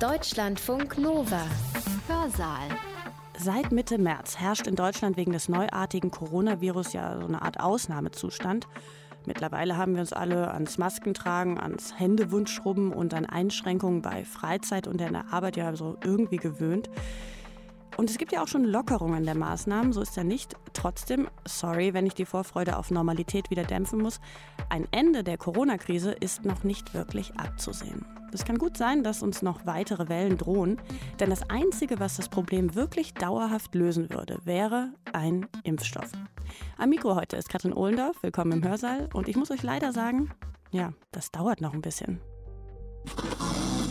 Deutschlandfunk Nova. Hörsaal. Seit Mitte März herrscht in Deutschland wegen des neuartigen Coronavirus ja so eine Art Ausnahmezustand. Mittlerweile haben wir uns alle ans Maskentragen, ans Händewundschrubben und an Einschränkungen bei Freizeit und in der Arbeit ja so irgendwie gewöhnt. Und es gibt ja auch schon Lockerungen der Maßnahmen, so ist ja nicht. Trotzdem, sorry, wenn ich die Vorfreude auf Normalität wieder dämpfen muss, ein Ende der Corona-Krise ist noch nicht wirklich abzusehen. Es kann gut sein, dass uns noch weitere Wellen drohen, denn das Einzige, was das Problem wirklich dauerhaft lösen würde, wäre ein Impfstoff. Am Mikro heute ist Katrin Ohlendorf, willkommen im Hörsaal und ich muss euch leider sagen, ja, das dauert noch ein bisschen.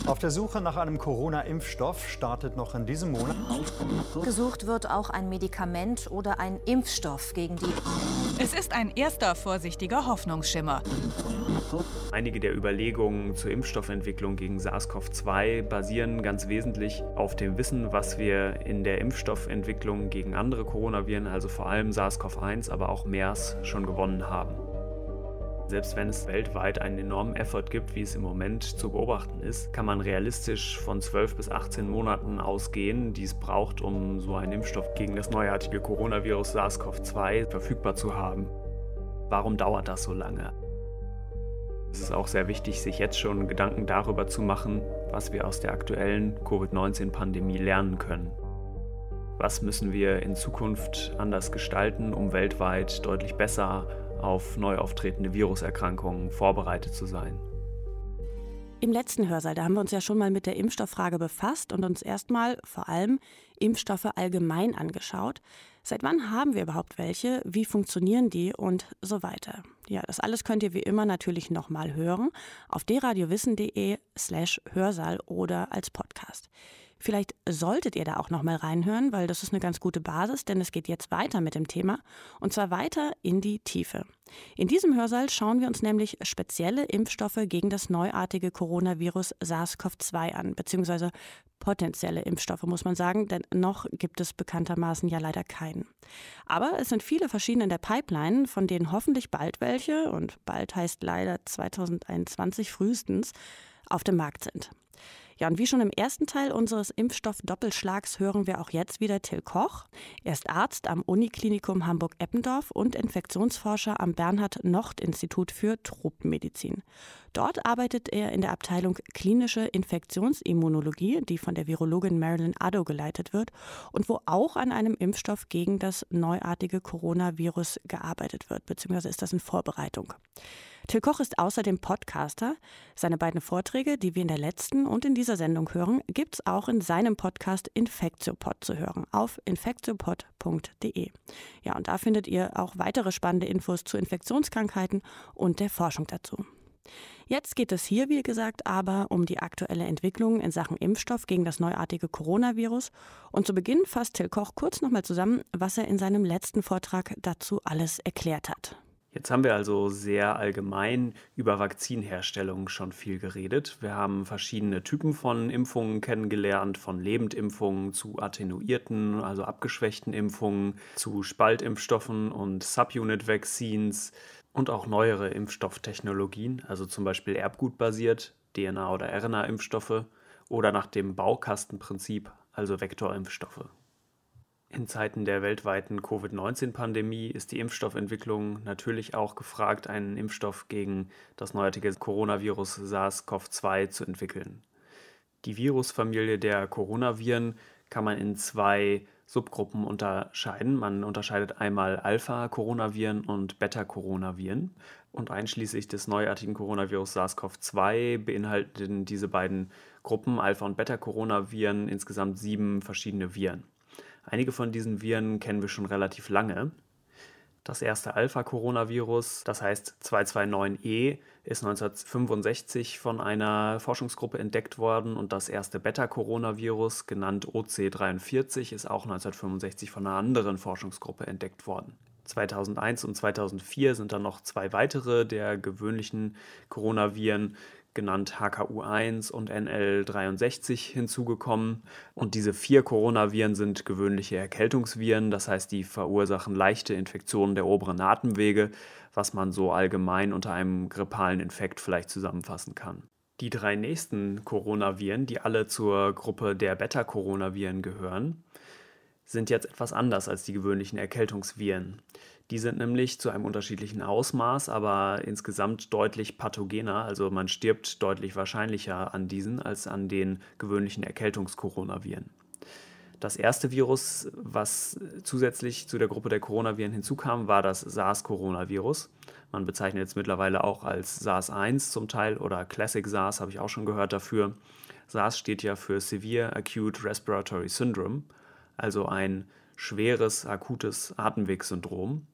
Auf der Suche nach einem Corona-Impfstoff startet noch in diesem Monat. Gesucht wird auch ein Medikament oder ein Impfstoff gegen die. Es ist ein erster vorsichtiger Hoffnungsschimmer. Einige der Überlegungen zur Impfstoffentwicklung gegen SARS-CoV-2 basieren ganz wesentlich auf dem Wissen, was wir in der Impfstoffentwicklung gegen andere Coronaviren, also vor allem SARS-CoV-1, aber auch MERS, schon gewonnen haben. Selbst wenn es weltweit einen enormen Effort gibt, wie es im Moment zu beobachten ist, kann man realistisch von 12 bis 18 Monaten ausgehen, die es braucht, um so einen Impfstoff gegen das neuartige Coronavirus SARS-CoV-2 verfügbar zu haben. Warum dauert das so lange? Es ist auch sehr wichtig, sich jetzt schon Gedanken darüber zu machen, was wir aus der aktuellen Covid-19-Pandemie lernen können. Was müssen wir in Zukunft anders gestalten, um weltweit deutlich besser auf neu auftretende Viruserkrankungen vorbereitet zu sein. Im letzten Hörsaal, da haben wir uns ja schon mal mit der Impfstofffrage befasst und uns erstmal vor allem Impfstoffe allgemein angeschaut. Seit wann haben wir überhaupt welche? Wie funktionieren die und so weiter? Ja, das alles könnt ihr wie immer natürlich nochmal hören auf dradiowissen.de slash Hörsaal oder als Podcast. Vielleicht solltet ihr da auch noch mal reinhören, weil das ist eine ganz gute Basis, denn es geht jetzt weiter mit dem Thema und zwar weiter in die Tiefe. In diesem Hörsaal schauen wir uns nämlich spezielle Impfstoffe gegen das neuartige Coronavirus SARS-CoV-2 an, beziehungsweise potenzielle Impfstoffe, muss man sagen, denn noch gibt es bekanntermaßen ja leider keinen. Aber es sind viele verschiedene in der Pipeline, von denen hoffentlich bald welche, und bald heißt leider 2021 frühestens, auf dem Markt sind. Ja, und wie schon im ersten Teil unseres Impfstoff-Doppelschlags hören wir auch jetzt wieder Till Koch. Er ist Arzt am Uniklinikum Hamburg-Eppendorf und Infektionsforscher am Bernhard-Nocht-Institut für Tropenmedizin. Dort arbeitet er in der Abteilung klinische Infektionsimmunologie, die von der Virologin Marilyn Addo geleitet wird und wo auch an einem Impfstoff gegen das neuartige Coronavirus gearbeitet wird, beziehungsweise ist das in Vorbereitung. Till Koch ist außerdem Podcaster. Seine beiden Vorträge, die wir in der letzten und in dieser Sendung hören, gibt es auch in seinem Podcast Infektiopod zu hören auf infektiopod.de. Ja, und da findet ihr auch weitere spannende Infos zu Infektionskrankheiten und der Forschung dazu. Jetzt geht es hier, wie gesagt, aber um die aktuelle Entwicklung in Sachen Impfstoff gegen das neuartige Coronavirus. Und zu Beginn fasst Till Koch kurz nochmal zusammen, was er in seinem letzten Vortrag dazu alles erklärt hat. Jetzt haben wir also sehr allgemein über Vakzinherstellung schon viel geredet. Wir haben verschiedene Typen von Impfungen kennengelernt, von Lebendimpfungen zu attenuierten, also abgeschwächten Impfungen, zu Spaltimpfstoffen und Subunit-Vaccines und auch neuere Impfstofftechnologien, also zum Beispiel erbgutbasiert, DNA- oder RNA-Impfstoffe oder nach dem Baukastenprinzip, also Vektorimpfstoffe. In Zeiten der weltweiten Covid-19-Pandemie ist die Impfstoffentwicklung natürlich auch gefragt, einen Impfstoff gegen das neuartige Coronavirus SARS-CoV-2 zu entwickeln. Die Virusfamilie der Coronaviren kann man in zwei Subgruppen unterscheiden. Man unterscheidet einmal Alpha-Coronaviren und Beta-Coronaviren. Und einschließlich des neuartigen Coronavirus SARS-CoV-2 beinhalten diese beiden Gruppen Alpha- und Beta-Coronaviren insgesamt sieben verschiedene Viren. Einige von diesen Viren kennen wir schon relativ lange. Das erste Alpha-Coronavirus, das heißt 229E, ist 1965 von einer Forschungsgruppe entdeckt worden und das erste Beta-Coronavirus, genannt OC43, ist auch 1965 von einer anderen Forschungsgruppe entdeckt worden. 2001 und 2004 sind dann noch zwei weitere der gewöhnlichen Coronaviren genannt HKU1 und NL63 hinzugekommen. Und diese vier Coronaviren sind gewöhnliche Erkältungsviren, das heißt, die verursachen leichte Infektionen der oberen Atemwege, was man so allgemein unter einem grippalen Infekt vielleicht zusammenfassen kann. Die drei nächsten Coronaviren, die alle zur Gruppe der Beta-Coronaviren gehören, sind jetzt etwas anders als die gewöhnlichen Erkältungsviren. Die sind nämlich zu einem unterschiedlichen Ausmaß, aber insgesamt deutlich pathogener, also man stirbt deutlich wahrscheinlicher an diesen als an den gewöhnlichen Erkältungskoronaviren. Das erste Virus, was zusätzlich zu der Gruppe der Coronaviren hinzukam, war das SARS-Coronavirus. Man bezeichnet es mittlerweile auch als SARS-1 zum Teil oder Classic SARS, habe ich auch schon gehört dafür. SARS steht ja für Severe Acute Respiratory Syndrome, also ein schweres akutes Atemwegssyndrom.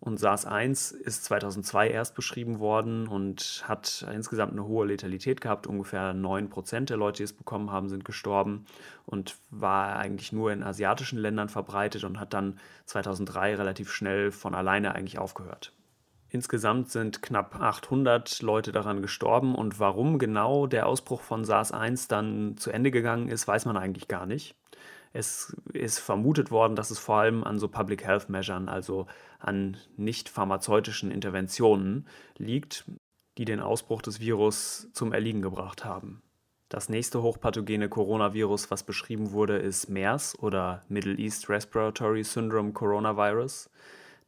Und SARS-1 ist 2002 erst beschrieben worden und hat insgesamt eine hohe Letalität gehabt. Ungefähr 9% der Leute, die es bekommen haben, sind gestorben und war eigentlich nur in asiatischen Ländern verbreitet und hat dann 2003 relativ schnell von alleine eigentlich aufgehört. Insgesamt sind knapp 800 Leute daran gestorben und warum genau der Ausbruch von SARS-1 dann zu Ende gegangen ist, weiß man eigentlich gar nicht. Es ist vermutet worden, dass es vor allem an so Public Health Measures, also an nicht pharmazeutischen Interventionen liegt, die den Ausbruch des Virus zum Erliegen gebracht haben. Das nächste hochpathogene Coronavirus, was beschrieben wurde, ist MERS oder Middle East Respiratory Syndrome Coronavirus.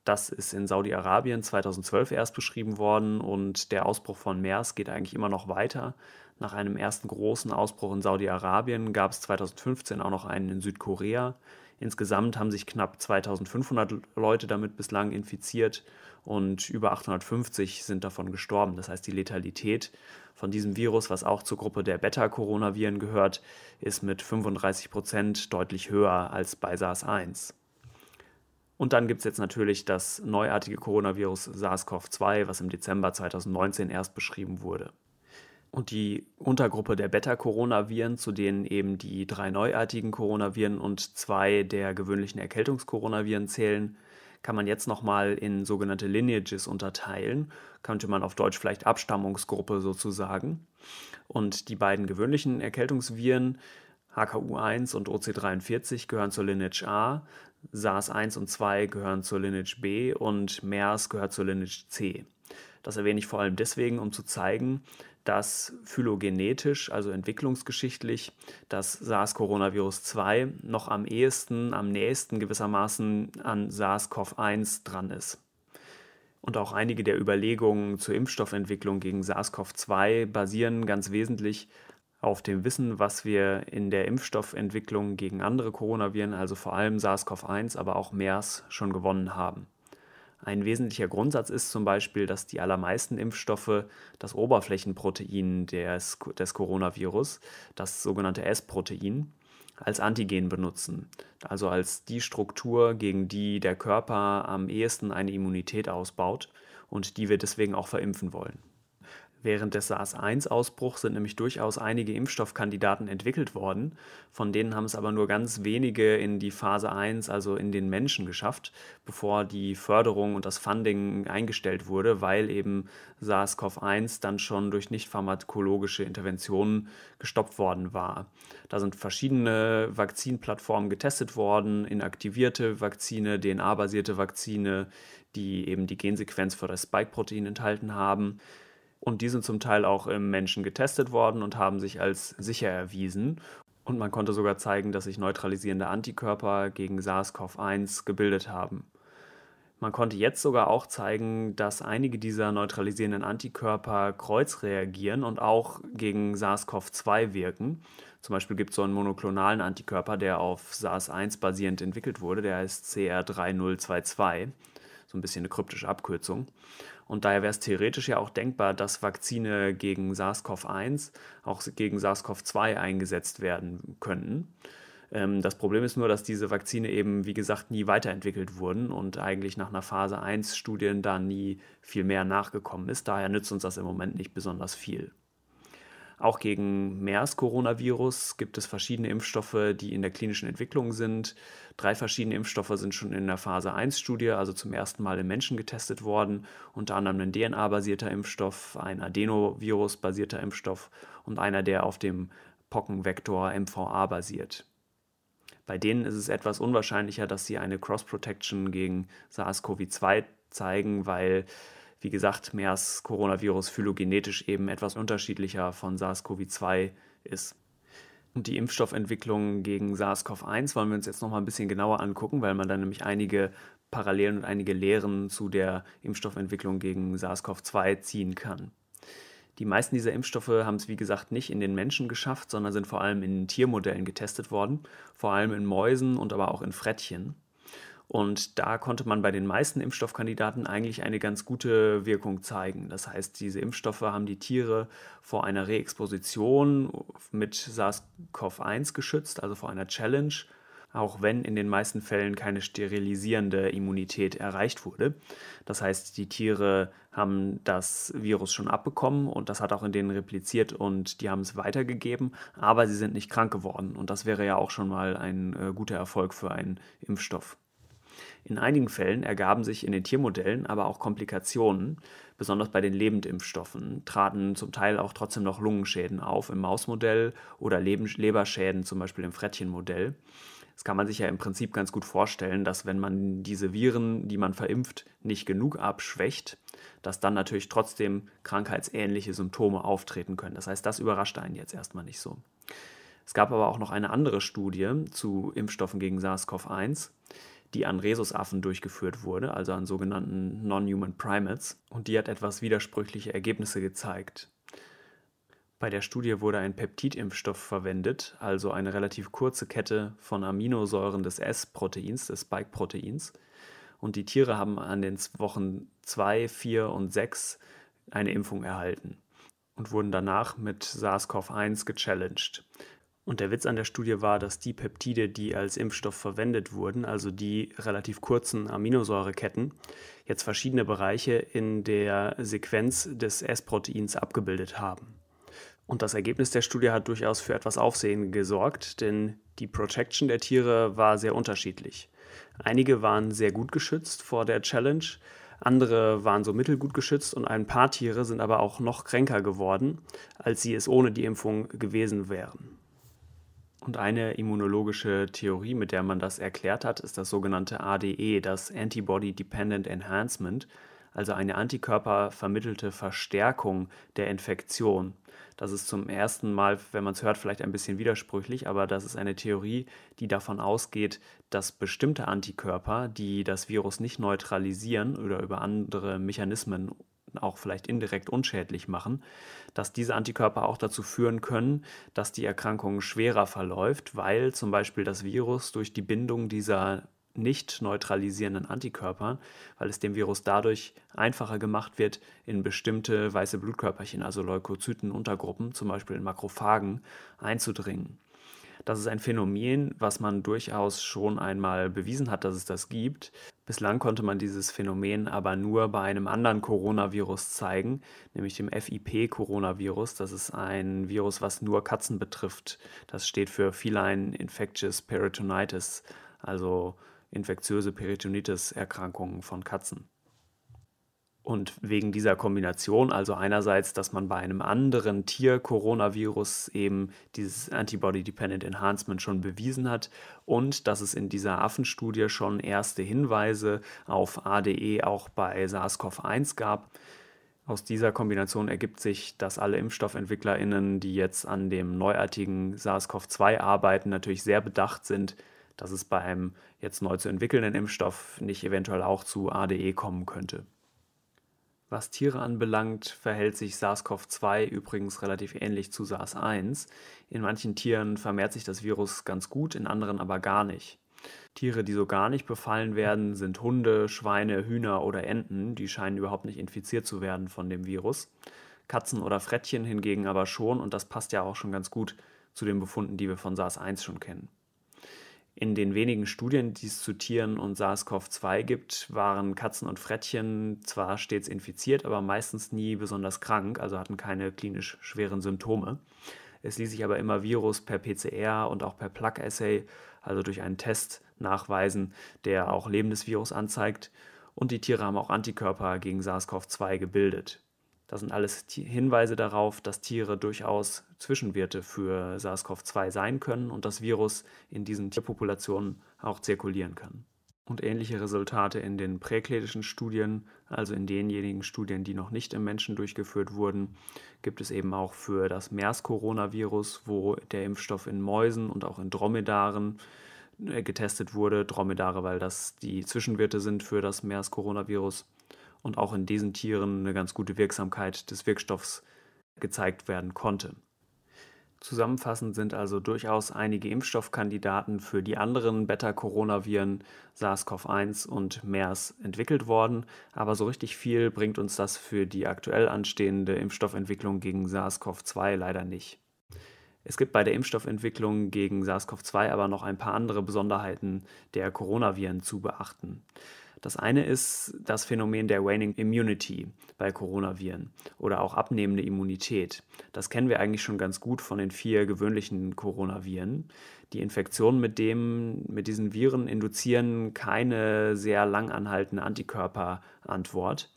Das ist in Saudi-Arabien 2012 erst beschrieben worden und der Ausbruch von MERS geht eigentlich immer noch weiter. Nach einem ersten großen Ausbruch in Saudi-Arabien gab es 2015 auch noch einen in Südkorea. Insgesamt haben sich knapp 2500 Leute damit bislang infiziert und über 850 sind davon gestorben. Das heißt, die Letalität von diesem Virus, was auch zur Gruppe der Beta-Coronaviren gehört, ist mit 35 Prozent deutlich höher als bei SARS-1. Und dann gibt es jetzt natürlich das neuartige Coronavirus SARS-CoV-2, was im Dezember 2019 erst beschrieben wurde. Und die Untergruppe der Beta-Coronaviren, zu denen eben die drei neuartigen Coronaviren und zwei der gewöhnlichen Erkältungskoronaviren zählen, kann man jetzt nochmal in sogenannte Lineages unterteilen. Könnte man auf Deutsch vielleicht Abstammungsgruppe sozusagen. Und die beiden gewöhnlichen Erkältungsviren, HKU1 und OC43, gehören zur Lineage A. SARS-1 und 2 gehören zur Lineage B und MERS gehört zur Lineage C. Das erwähne ich vor allem deswegen, um zu zeigen, dass phylogenetisch, also entwicklungsgeschichtlich, das SARS-Coronavirus 2 noch am ehesten, am nächsten gewissermaßen an SARS-CoV-1 dran ist. Und auch einige der Überlegungen zur Impfstoffentwicklung gegen SARS-CoV-2 basieren ganz wesentlich auf dem Wissen, was wir in der Impfstoffentwicklung gegen andere Coronaviren, also vor allem SARS-CoV-1, aber auch MERS, schon gewonnen haben. Ein wesentlicher Grundsatz ist zum Beispiel, dass die allermeisten Impfstoffe das Oberflächenprotein des, des Coronavirus, das sogenannte S-Protein, als Antigen benutzen, also als die Struktur, gegen die der Körper am ehesten eine Immunität ausbaut und die wir deswegen auch verimpfen wollen. Während des SARS-1-Ausbruchs sind nämlich durchaus einige Impfstoffkandidaten entwickelt worden, von denen haben es aber nur ganz wenige in die Phase 1, also in den Menschen geschafft, bevor die Förderung und das Funding eingestellt wurde, weil eben SARS-CoV-1 dann schon durch nicht pharmakologische Interventionen gestoppt worden war. Da sind verschiedene Vakzinplattformen getestet worden, inaktivierte Vakzine, DNA-basierte Vakzine, die eben die Gensequenz für das Spike-Protein enthalten haben. Und die sind zum Teil auch im Menschen getestet worden und haben sich als sicher erwiesen. Und man konnte sogar zeigen, dass sich neutralisierende Antikörper gegen SARS-CoV-1 gebildet haben. Man konnte jetzt sogar auch zeigen, dass einige dieser neutralisierenden Antikörper kreuzreagieren und auch gegen SARS-CoV-2 wirken. Zum Beispiel gibt es so einen monoklonalen Antikörper, der auf SARS-1 basierend entwickelt wurde, der heißt CR3022. So ein bisschen eine kryptische Abkürzung. Und daher wäre es theoretisch ja auch denkbar, dass Vakzine gegen SARS-CoV-1 auch gegen SARS-CoV-2 eingesetzt werden könnten. Ähm, das Problem ist nur, dass diese Vakzine eben, wie gesagt, nie weiterentwickelt wurden und eigentlich nach einer Phase 1 Studien da nie viel mehr nachgekommen ist. Daher nützt uns das im Moment nicht besonders viel. Auch gegen MERS-Coronavirus gibt es verschiedene Impfstoffe, die in der klinischen Entwicklung sind. Drei verschiedene Impfstoffe sind schon in der Phase 1-Studie, also zum ersten Mal in Menschen getestet worden. Unter anderem ein DNA-basierter Impfstoff, ein Adenovirus-basierter Impfstoff und einer, der auf dem Pockenvektor MVA basiert. Bei denen ist es etwas unwahrscheinlicher, dass sie eine Cross-Protection gegen SARS-CoV-2 zeigen, weil wie gesagt, MERS-Coronavirus phylogenetisch eben etwas unterschiedlicher von SARS-CoV-2 ist. Und die Impfstoffentwicklung gegen SARS-CoV-1 wollen wir uns jetzt noch mal ein bisschen genauer angucken, weil man da nämlich einige Parallelen und einige Lehren zu der Impfstoffentwicklung gegen SARS-CoV-2 ziehen kann. Die meisten dieser Impfstoffe haben es, wie gesagt, nicht in den Menschen geschafft, sondern sind vor allem in Tiermodellen getestet worden, vor allem in Mäusen und aber auch in Frettchen. Und da konnte man bei den meisten Impfstoffkandidaten eigentlich eine ganz gute Wirkung zeigen. Das heißt, diese Impfstoffe haben die Tiere vor einer Reexposition mit SARS-CoV-1 geschützt, also vor einer Challenge, auch wenn in den meisten Fällen keine sterilisierende Immunität erreicht wurde. Das heißt, die Tiere haben das Virus schon abbekommen und das hat auch in denen repliziert und die haben es weitergegeben, aber sie sind nicht krank geworden und das wäre ja auch schon mal ein äh, guter Erfolg für einen Impfstoff. In einigen Fällen ergaben sich in den Tiermodellen aber auch Komplikationen, besonders bei den Lebendimpfstoffen traten zum Teil auch trotzdem noch Lungenschäden auf im Mausmodell oder Leberschäden zum Beispiel im Frettchenmodell. Das kann man sich ja im Prinzip ganz gut vorstellen, dass wenn man diese Viren, die man verimpft, nicht genug abschwächt, dass dann natürlich trotzdem krankheitsähnliche Symptome auftreten können. Das heißt, das überrascht einen jetzt erstmal nicht so. Es gab aber auch noch eine andere Studie zu Impfstoffen gegen SARS-CoV-1 die an Rhesusaffen durchgeführt wurde, also an sogenannten Non-Human Primates, und die hat etwas widersprüchliche Ergebnisse gezeigt. Bei der Studie wurde ein Peptidimpfstoff verwendet, also eine relativ kurze Kette von Aminosäuren des S-Proteins, des Spike-Proteins. Und die Tiere haben an den Wochen 2, 4 und 6 eine Impfung erhalten und wurden danach mit SARS-CoV-1 gechallenged. Und der Witz an der Studie war, dass die Peptide, die als Impfstoff verwendet wurden, also die relativ kurzen Aminosäureketten, jetzt verschiedene Bereiche in der Sequenz des S-Proteins abgebildet haben. Und das Ergebnis der Studie hat durchaus für etwas Aufsehen gesorgt, denn die Protection der Tiere war sehr unterschiedlich. Einige waren sehr gut geschützt vor der Challenge, andere waren so mittelgut geschützt und ein paar Tiere sind aber auch noch kränker geworden, als sie es ohne die Impfung gewesen wären. Und eine immunologische Theorie, mit der man das erklärt hat, ist das sogenannte ADE, das Antibody Dependent Enhancement, also eine antikörpervermittelte Verstärkung der Infektion. Das ist zum ersten Mal, wenn man es hört, vielleicht ein bisschen widersprüchlich, aber das ist eine Theorie, die davon ausgeht, dass bestimmte Antikörper, die das Virus nicht neutralisieren oder über andere Mechanismen auch vielleicht indirekt unschädlich machen, dass diese Antikörper auch dazu führen können, dass die Erkrankung schwerer verläuft, weil zum Beispiel das Virus durch die Bindung dieser nicht neutralisierenden Antikörper, weil es dem Virus dadurch einfacher gemacht wird, in bestimmte weiße Blutkörperchen, also Leukozytenuntergruppen, zum Beispiel in Makrophagen, einzudringen. Das ist ein Phänomen, was man durchaus schon einmal bewiesen hat, dass es das gibt. Bislang konnte man dieses Phänomen aber nur bei einem anderen Coronavirus zeigen, nämlich dem FIP-Coronavirus. Das ist ein Virus, was nur Katzen betrifft. Das steht für Feline Infectious Peritonitis, also infektiöse Peritonitis-Erkrankungen von Katzen. Und wegen dieser Kombination, also einerseits, dass man bei einem anderen Tier-Coronavirus eben dieses Antibody-Dependent Enhancement schon bewiesen hat und dass es in dieser Affenstudie schon erste Hinweise auf ADE auch bei SARS-CoV-1 gab. Aus dieser Kombination ergibt sich, dass alle ImpfstoffentwicklerInnen, die jetzt an dem neuartigen SARS-CoV-2 arbeiten, natürlich sehr bedacht sind, dass es beim jetzt neu zu entwickelnden Impfstoff nicht eventuell auch zu ADE kommen könnte. Was Tiere anbelangt, verhält sich SARS-CoV-2 übrigens relativ ähnlich zu SARS-1. In manchen Tieren vermehrt sich das Virus ganz gut, in anderen aber gar nicht. Tiere, die so gar nicht befallen werden, sind Hunde, Schweine, Hühner oder Enten. Die scheinen überhaupt nicht infiziert zu werden von dem Virus. Katzen oder Frettchen hingegen aber schon und das passt ja auch schon ganz gut zu den Befunden, die wir von SARS-1 schon kennen. In den wenigen Studien, die es zu Tieren und SARS-CoV-2 gibt, waren Katzen und Frettchen zwar stets infiziert, aber meistens nie besonders krank, also hatten keine klinisch schweren Symptome. Es ließ sich aber immer Virus per PCR und auch per Plug-Assay, also durch einen Test, nachweisen, der auch lebendes Virus anzeigt. Und die Tiere haben auch Antikörper gegen SARS-CoV-2 gebildet. Das sind alles Hinweise darauf, dass Tiere durchaus Zwischenwerte für SARS-CoV-2 sein können und das Virus in diesen Tierpopulationen auch zirkulieren kann. Und ähnliche Resultate in den präklinischen Studien, also in denjenigen Studien, die noch nicht im Menschen durchgeführt wurden, gibt es eben auch für das MERS-Coronavirus, wo der Impfstoff in Mäusen und auch in Dromedaren äh, getestet wurde. Dromedare, weil das die Zwischenwirte sind für das MERS-Coronavirus. Und auch in diesen Tieren eine ganz gute Wirksamkeit des Wirkstoffs gezeigt werden konnte. Zusammenfassend sind also durchaus einige Impfstoffkandidaten für die anderen Beta-Coronaviren SARS-CoV-1 und MERS entwickelt worden, aber so richtig viel bringt uns das für die aktuell anstehende Impfstoffentwicklung gegen SARS-CoV-2 leider nicht. Es gibt bei der Impfstoffentwicklung gegen SARS-CoV-2 aber noch ein paar andere Besonderheiten der Coronaviren zu beachten. Das eine ist das Phänomen der Waning Immunity bei Coronaviren oder auch abnehmende Immunität. Das kennen wir eigentlich schon ganz gut von den vier gewöhnlichen Coronaviren. Die Infektionen mit, dem, mit diesen Viren induzieren keine sehr lang anhaltende Antikörperantwort.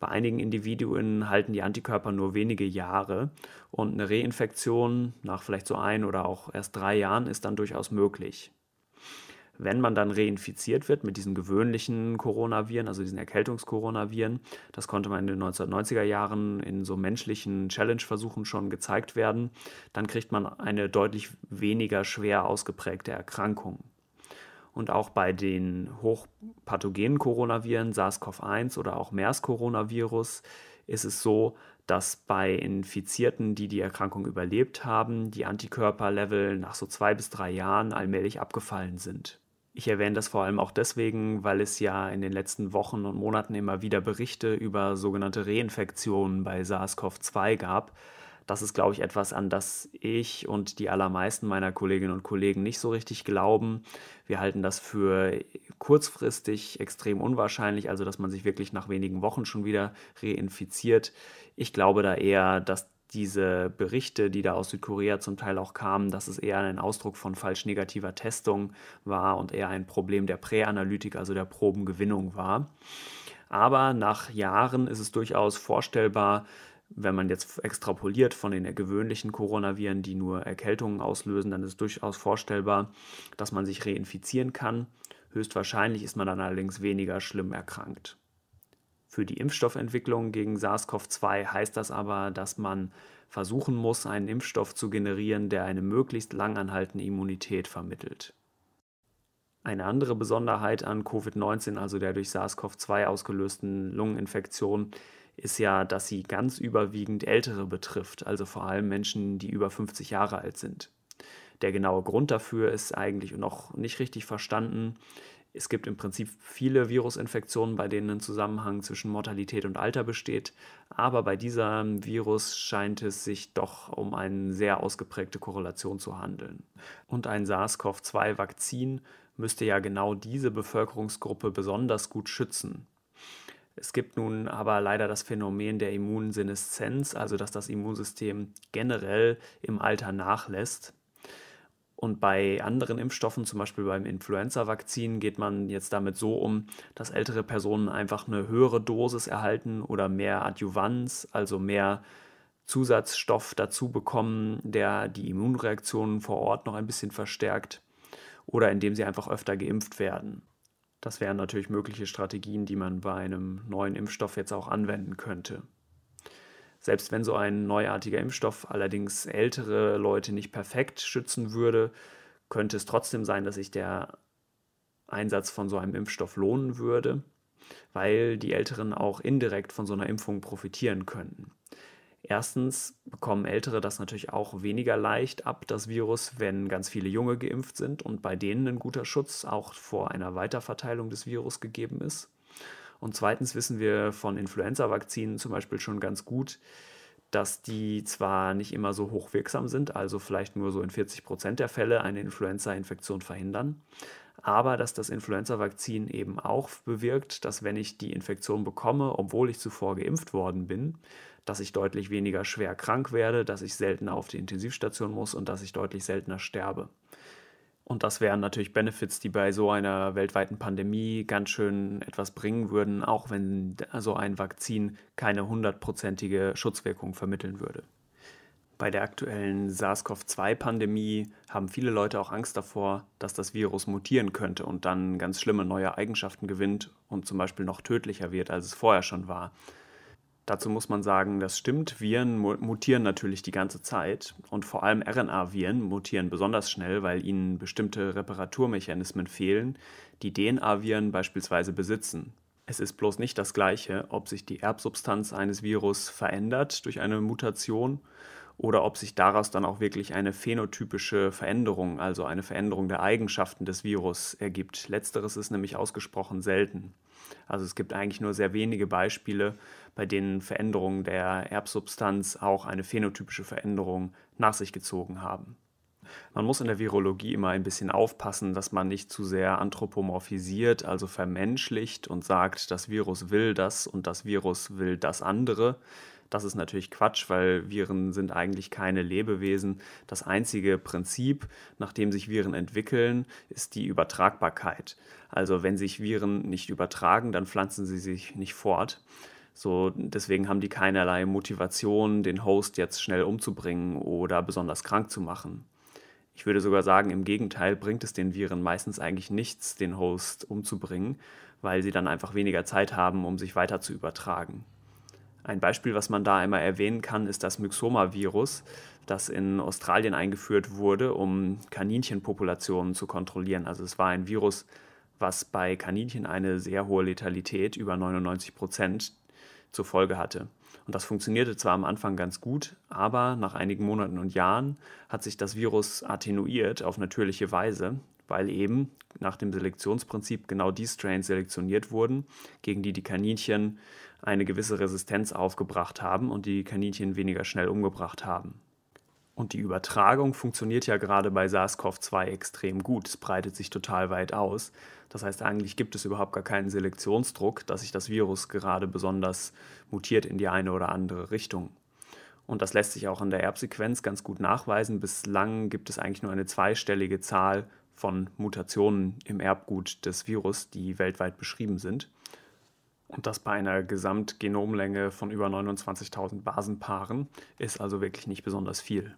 Bei einigen Individuen halten die Antikörper nur wenige Jahre und eine Reinfektion nach vielleicht so ein oder auch erst drei Jahren ist dann durchaus möglich wenn man dann reinfiziert wird mit diesen gewöhnlichen Coronaviren, also diesen Erkältungskoronaviren, das konnte man in den 1990er Jahren in so menschlichen Challenge-Versuchen schon gezeigt werden, dann kriegt man eine deutlich weniger schwer ausgeprägte Erkrankung. Und auch bei den hochpathogenen Coronaviren, SARS-CoV-1 oder auch MERS-Coronavirus, ist es so, dass bei Infizierten, die die Erkrankung überlebt haben, die Antikörperlevel nach so zwei bis drei Jahren allmählich abgefallen sind. Ich erwähne das vor allem auch deswegen, weil es ja in den letzten Wochen und Monaten immer wieder Berichte über sogenannte Reinfektionen bei SARS-CoV-2 gab. Das ist, glaube ich, etwas, an das ich und die allermeisten meiner Kolleginnen und Kollegen nicht so richtig glauben. Wir halten das für kurzfristig extrem unwahrscheinlich, also dass man sich wirklich nach wenigen Wochen schon wieder reinfiziert. Ich glaube da eher, dass diese Berichte, die da aus Südkorea zum Teil auch kamen, dass es eher ein Ausdruck von falsch negativer Testung war und eher ein Problem der Präanalytik, also der Probengewinnung war. Aber nach Jahren ist es durchaus vorstellbar, wenn man jetzt extrapoliert von den gewöhnlichen Coronaviren, die nur Erkältungen auslösen, dann ist es durchaus vorstellbar, dass man sich reinfizieren kann. Höchstwahrscheinlich ist man dann allerdings weniger schlimm erkrankt. Für die Impfstoffentwicklung gegen SARS-CoV-2 heißt das aber, dass man versuchen muss, einen Impfstoff zu generieren, der eine möglichst langanhaltende Immunität vermittelt. Eine andere Besonderheit an Covid-19, also der durch SARS-CoV-2 ausgelösten Lungeninfektion, ist ja, dass sie ganz überwiegend Ältere betrifft, also vor allem Menschen, die über 50 Jahre alt sind. Der genaue Grund dafür ist eigentlich noch nicht richtig verstanden. Es gibt im Prinzip viele Virusinfektionen, bei denen ein Zusammenhang zwischen Mortalität und Alter besteht, aber bei diesem Virus scheint es sich doch um eine sehr ausgeprägte Korrelation zu handeln. Und ein SARS-CoV-2-Vakzin müsste ja genau diese Bevölkerungsgruppe besonders gut schützen. Es gibt nun aber leider das Phänomen der Immunseneszenz, also dass das Immunsystem generell im Alter nachlässt. Und bei anderen Impfstoffen, zum Beispiel beim Influenza-Vakzin, geht man jetzt damit so um, dass ältere Personen einfach eine höhere Dosis erhalten oder mehr Adjuvanz, also mehr Zusatzstoff dazu bekommen, der die Immunreaktionen vor Ort noch ein bisschen verstärkt oder indem sie einfach öfter geimpft werden. Das wären natürlich mögliche Strategien, die man bei einem neuen Impfstoff jetzt auch anwenden könnte. Selbst wenn so ein neuartiger Impfstoff allerdings ältere Leute nicht perfekt schützen würde, könnte es trotzdem sein, dass sich der Einsatz von so einem Impfstoff lohnen würde, weil die Älteren auch indirekt von so einer Impfung profitieren könnten. Erstens bekommen Ältere das natürlich auch weniger leicht ab, das Virus, wenn ganz viele Junge geimpft sind und bei denen ein guter Schutz auch vor einer Weiterverteilung des Virus gegeben ist. Und zweitens wissen wir von Influenza-Vakzinen zum Beispiel schon ganz gut, dass die zwar nicht immer so hochwirksam sind, also vielleicht nur so in 40 Prozent der Fälle eine Influenza-Infektion verhindern, aber dass das Influenza-Vakzin eben auch bewirkt, dass wenn ich die Infektion bekomme, obwohl ich zuvor geimpft worden bin, dass ich deutlich weniger schwer krank werde, dass ich seltener auf die Intensivstation muss und dass ich deutlich seltener sterbe. Und das wären natürlich Benefits, die bei so einer weltweiten Pandemie ganz schön etwas bringen würden, auch wenn so ein Vakzin keine hundertprozentige Schutzwirkung vermitteln würde. Bei der aktuellen SARS-CoV-2-Pandemie haben viele Leute auch Angst davor, dass das Virus mutieren könnte und dann ganz schlimme neue Eigenschaften gewinnt und zum Beispiel noch tödlicher wird, als es vorher schon war. Dazu muss man sagen, das stimmt, Viren mutieren natürlich die ganze Zeit und vor allem RNA-Viren mutieren besonders schnell, weil ihnen bestimmte Reparaturmechanismen fehlen, die DNA-Viren beispielsweise besitzen. Es ist bloß nicht das gleiche, ob sich die Erbsubstanz eines Virus verändert durch eine Mutation oder ob sich daraus dann auch wirklich eine phänotypische Veränderung, also eine Veränderung der Eigenschaften des Virus ergibt. Letzteres ist nämlich ausgesprochen selten. Also es gibt eigentlich nur sehr wenige Beispiele, bei denen Veränderungen der Erbsubstanz auch eine phänotypische Veränderung nach sich gezogen haben. Man muss in der Virologie immer ein bisschen aufpassen, dass man nicht zu sehr anthropomorphisiert, also vermenschlicht und sagt, das Virus will das und das Virus will das andere. Das ist natürlich Quatsch, weil Viren sind eigentlich keine Lebewesen. Das einzige Prinzip, nach dem sich Viren entwickeln, ist die Übertragbarkeit. Also wenn sich Viren nicht übertragen, dann pflanzen sie sich nicht fort. So, deswegen haben die keinerlei Motivation, den Host jetzt schnell umzubringen oder besonders krank zu machen. Ich würde sogar sagen, im Gegenteil bringt es den Viren meistens eigentlich nichts, den Host umzubringen, weil sie dann einfach weniger Zeit haben, um sich weiter zu übertragen. Ein Beispiel, was man da einmal erwähnen kann, ist das Myxoma-Virus, das in Australien eingeführt wurde, um Kaninchenpopulationen zu kontrollieren. Also es war ein Virus, was bei Kaninchen eine sehr hohe Letalität, über 99 Prozent, zur Folge hatte. Und das funktionierte zwar am Anfang ganz gut, aber nach einigen Monaten und Jahren hat sich das Virus attenuiert auf natürliche Weise, weil eben nach dem Selektionsprinzip genau die Strains selektioniert wurden, gegen die die Kaninchen eine gewisse Resistenz aufgebracht haben und die Kaninchen weniger schnell umgebracht haben. Und die Übertragung funktioniert ja gerade bei SARS-CoV-2 extrem gut. Es breitet sich total weit aus. Das heißt, eigentlich gibt es überhaupt gar keinen Selektionsdruck, dass sich das Virus gerade besonders mutiert in die eine oder andere Richtung. Und das lässt sich auch in der Erbsequenz ganz gut nachweisen. Bislang gibt es eigentlich nur eine zweistellige Zahl von Mutationen im Erbgut des Virus, die weltweit beschrieben sind. Und das bei einer Gesamtgenomlänge von über 29.000 Basenpaaren ist also wirklich nicht besonders viel.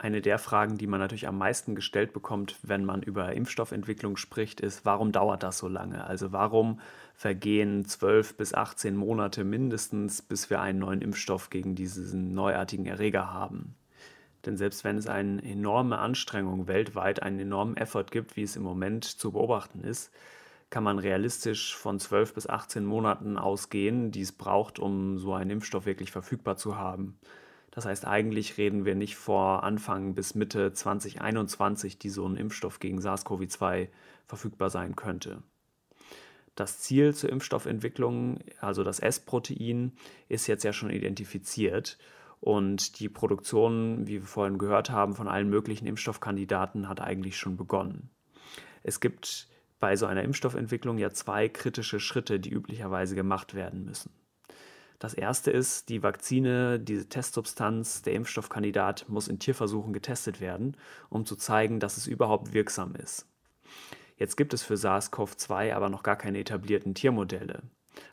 Eine der Fragen, die man natürlich am meisten gestellt bekommt, wenn man über Impfstoffentwicklung spricht, ist, warum dauert das so lange? Also warum vergehen 12 bis 18 Monate mindestens, bis wir einen neuen Impfstoff gegen diesen neuartigen Erreger haben? Denn selbst wenn es eine enorme Anstrengung weltweit, einen enormen Effort gibt, wie es im Moment zu beobachten ist, kann man realistisch von 12 bis 18 Monaten ausgehen, die es braucht, um so einen Impfstoff wirklich verfügbar zu haben. Das heißt, eigentlich reden wir nicht vor Anfang bis Mitte 2021, die so ein Impfstoff gegen SARS-CoV-2 verfügbar sein könnte. Das Ziel zur Impfstoffentwicklung, also das S-Protein, ist jetzt ja schon identifiziert und die Produktion, wie wir vorhin gehört haben, von allen möglichen Impfstoffkandidaten hat eigentlich schon begonnen. Es gibt bei so einer Impfstoffentwicklung ja zwei kritische Schritte, die üblicherweise gemacht werden müssen. Das erste ist, die Vakzine, diese Testsubstanz, der Impfstoffkandidat muss in Tierversuchen getestet werden, um zu zeigen, dass es überhaupt wirksam ist. Jetzt gibt es für SARS-CoV-2 aber noch gar keine etablierten Tiermodelle.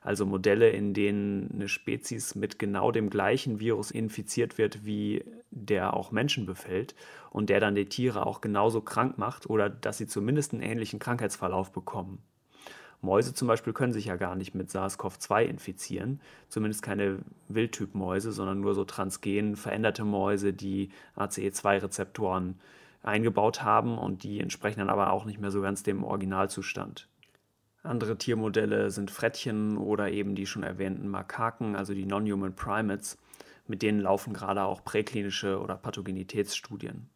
Also Modelle, in denen eine Spezies mit genau dem gleichen Virus infiziert wird, wie der auch Menschen befällt und der dann die Tiere auch genauso krank macht oder dass sie zumindest einen ähnlichen Krankheitsverlauf bekommen. Mäuse zum Beispiel können sich ja gar nicht mit SARS-CoV-2 infizieren, zumindest keine Wildtyp-Mäuse, sondern nur so transgen veränderte Mäuse, die ACE2-Rezeptoren eingebaut haben und die entsprechen dann aber auch nicht mehr so ganz dem Originalzustand. Andere Tiermodelle sind Frettchen oder eben die schon erwähnten Makaken, also die Non-Human Primates. Mit denen laufen gerade auch präklinische oder Pathogenitätsstudien.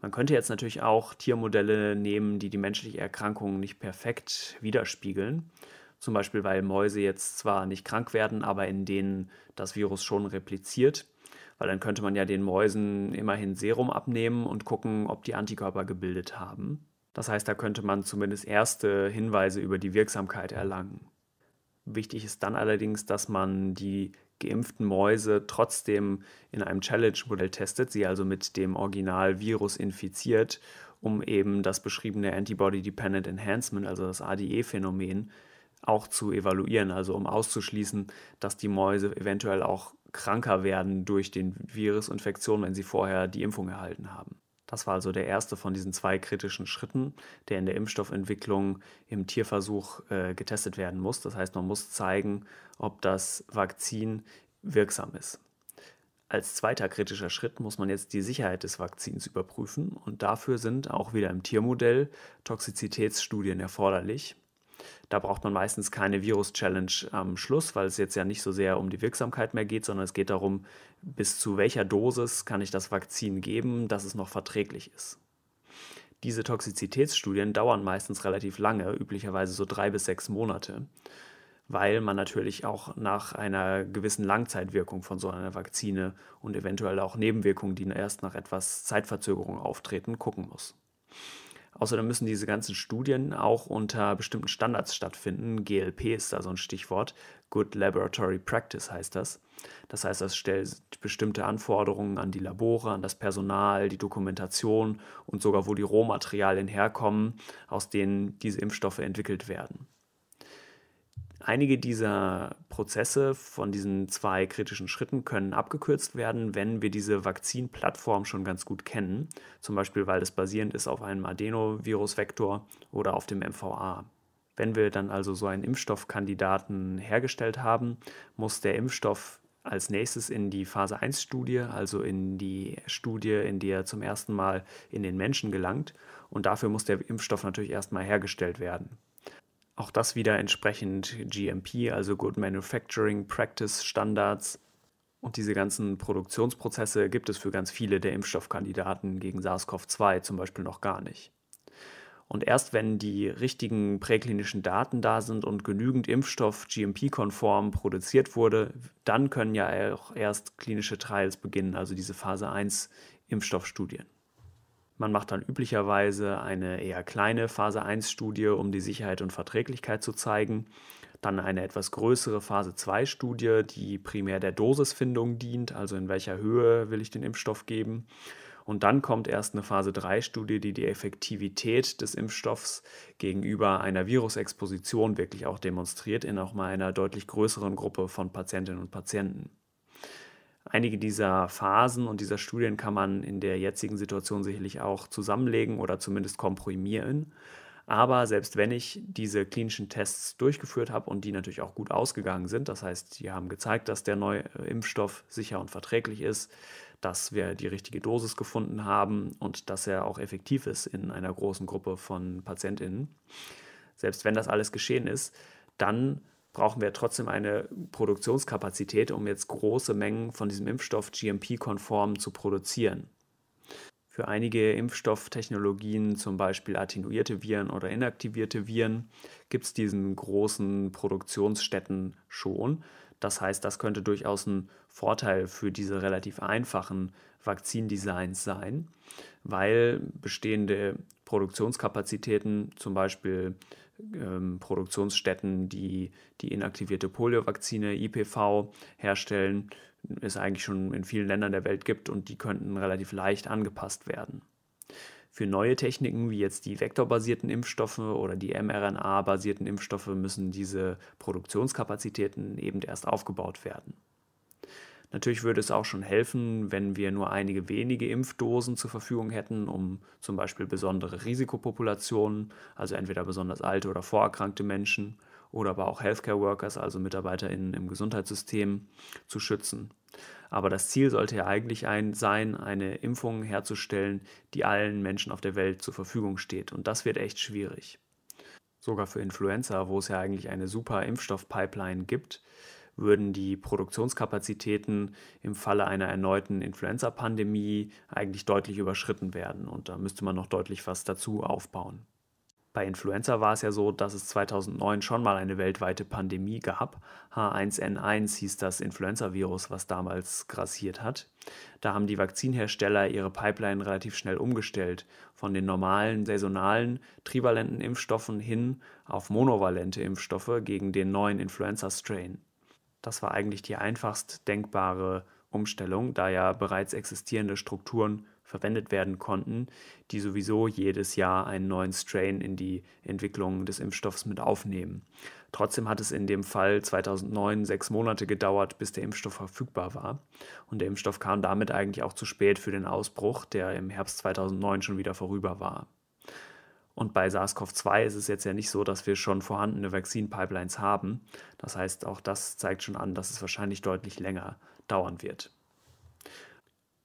Man könnte jetzt natürlich auch Tiermodelle nehmen, die die menschliche Erkrankung nicht perfekt widerspiegeln. Zum Beispiel, weil Mäuse jetzt zwar nicht krank werden, aber in denen das Virus schon repliziert. Weil dann könnte man ja den Mäusen immerhin Serum abnehmen und gucken, ob die Antikörper gebildet haben. Das heißt, da könnte man zumindest erste Hinweise über die Wirksamkeit erlangen. Wichtig ist dann allerdings, dass man die geimpften Mäuse trotzdem in einem Challenge-Modell testet, sie also mit dem Originalvirus infiziert, um eben das beschriebene Antibody-Dependent Enhancement, also das ADE-Phänomen, auch zu evaluieren, also um auszuschließen, dass die Mäuse eventuell auch kranker werden durch die Virusinfektion, wenn sie vorher die Impfung erhalten haben. Das war also der erste von diesen zwei kritischen Schritten, der in der Impfstoffentwicklung im Tierversuch äh, getestet werden muss. Das heißt, man muss zeigen, ob das Vakzin wirksam ist. Als zweiter kritischer Schritt muss man jetzt die Sicherheit des Vakzins überprüfen und dafür sind auch wieder im Tiermodell Toxizitätsstudien erforderlich. Da braucht man meistens keine Virus-Challenge am Schluss, weil es jetzt ja nicht so sehr um die Wirksamkeit mehr geht, sondern es geht darum, bis zu welcher Dosis kann ich das Vakzin geben, dass es noch verträglich ist. Diese Toxizitätsstudien dauern meistens relativ lange, üblicherweise so drei bis sechs Monate weil man natürlich auch nach einer gewissen Langzeitwirkung von so einer Vakzine und eventuell auch Nebenwirkungen, die erst nach etwas Zeitverzögerung auftreten, gucken muss. Außerdem müssen diese ganzen Studien auch unter bestimmten Standards stattfinden. GLP ist da so ein Stichwort. Good Laboratory Practice heißt das. Das heißt, das stellt bestimmte Anforderungen an die Labore, an das Personal, die Dokumentation und sogar, wo die Rohmaterialien herkommen, aus denen diese Impfstoffe entwickelt werden. Einige dieser Prozesse von diesen zwei kritischen Schritten können abgekürzt werden, wenn wir diese Vakzinplattform schon ganz gut kennen, zum Beispiel weil es basierend ist auf einem Adenovirusvektor oder auf dem MVA. Wenn wir dann also so einen Impfstoffkandidaten hergestellt haben, muss der Impfstoff als nächstes in die Phase 1 Studie, also in die Studie, in die er zum ersten Mal in den Menschen gelangt. Und dafür muss der Impfstoff natürlich erstmal hergestellt werden. Auch das wieder entsprechend GMP, also Good Manufacturing Practice Standards. Und diese ganzen Produktionsprozesse gibt es für ganz viele der Impfstoffkandidaten gegen SARS-CoV-2 zum Beispiel noch gar nicht. Und erst wenn die richtigen präklinischen Daten da sind und genügend Impfstoff GMP-konform produziert wurde, dann können ja auch erst klinische Trials beginnen, also diese Phase 1 Impfstoffstudien. Man macht dann üblicherweise eine eher kleine Phase 1-Studie, um die Sicherheit und Verträglichkeit zu zeigen. Dann eine etwas größere Phase 2-Studie, die primär der Dosisfindung dient, also in welcher Höhe will ich den Impfstoff geben. Und dann kommt erst eine Phase 3-Studie, die die Effektivität des Impfstoffs gegenüber einer Virusexposition wirklich auch demonstriert, in auch mal einer deutlich größeren Gruppe von Patientinnen und Patienten. Einige dieser Phasen und dieser Studien kann man in der jetzigen Situation sicherlich auch zusammenlegen oder zumindest komprimieren. Aber selbst wenn ich diese klinischen Tests durchgeführt habe und die natürlich auch gut ausgegangen sind, das heißt, die haben gezeigt, dass der neue Impfstoff sicher und verträglich ist, dass wir die richtige Dosis gefunden haben und dass er auch effektiv ist in einer großen Gruppe von Patientinnen. Selbst wenn das alles geschehen ist, dann brauchen wir trotzdem eine Produktionskapazität, um jetzt große Mengen von diesem Impfstoff GMP-konform zu produzieren. Für einige Impfstofftechnologien, zum Beispiel attenuierte Viren oder inaktivierte Viren, gibt es diesen großen Produktionsstätten schon. Das heißt, das könnte durchaus ein Vorteil für diese relativ einfachen Vakzindesigns sein, weil bestehende Produktionskapazitäten, zum Beispiel ähm, Produktionsstätten, die die inaktivierte Poliovakzine IPV herstellen, es eigentlich schon in vielen Ländern der Welt gibt und die könnten relativ leicht angepasst werden. Für neue Techniken wie jetzt die vektorbasierten Impfstoffe oder die mRNA-basierten Impfstoffe müssen diese Produktionskapazitäten eben erst aufgebaut werden. Natürlich würde es auch schon helfen, wenn wir nur einige wenige Impfdosen zur Verfügung hätten, um zum Beispiel besondere Risikopopulationen, also entweder besonders alte oder vorerkrankte Menschen oder aber auch Healthcare Workers, also MitarbeiterInnen im Gesundheitssystem, zu schützen. Aber das Ziel sollte ja eigentlich ein, sein, eine Impfung herzustellen, die allen Menschen auf der Welt zur Verfügung steht. Und das wird echt schwierig. Sogar für Influenza, wo es ja eigentlich eine super Impfstoffpipeline gibt, würden die Produktionskapazitäten im Falle einer erneuten Influenza-Pandemie eigentlich deutlich überschritten werden. Und da müsste man noch deutlich was dazu aufbauen. Bei Influenza war es ja so, dass es 2009 schon mal eine weltweite Pandemie gab. H1N1 hieß das Influenza-Virus, was damals grassiert hat. Da haben die Vakzinhersteller ihre Pipeline relativ schnell umgestellt, von den normalen, saisonalen, trivalenten Impfstoffen hin auf monovalente Impfstoffe gegen den neuen Influenza-Strain. Das war eigentlich die einfachst denkbare Umstellung, da ja bereits existierende Strukturen verwendet werden konnten, die sowieso jedes Jahr einen neuen Strain in die Entwicklung des Impfstoffs mit aufnehmen. Trotzdem hat es in dem Fall 2009 sechs Monate gedauert, bis der Impfstoff verfügbar war. Und der Impfstoff kam damit eigentlich auch zu spät für den Ausbruch, der im Herbst 2009 schon wieder vorüber war. Und bei SARS-CoV-2 ist es jetzt ja nicht so, dass wir schon vorhandene Vaccine-Pipelines haben. Das heißt, auch das zeigt schon an, dass es wahrscheinlich deutlich länger dauern wird.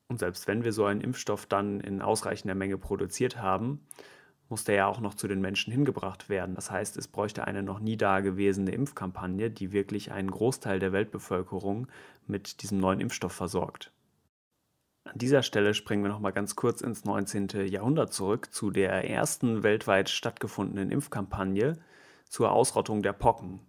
Und selbst wenn wir so einen Impfstoff dann in ausreichender Menge produziert haben, muss der ja auch noch zu den Menschen hingebracht werden. Das heißt, es bräuchte eine noch nie dagewesene Impfkampagne, die wirklich einen Großteil der Weltbevölkerung mit diesem neuen Impfstoff versorgt. An dieser Stelle springen wir noch mal ganz kurz ins 19. Jahrhundert zurück zu der ersten weltweit stattgefundenen Impfkampagne zur Ausrottung der Pocken.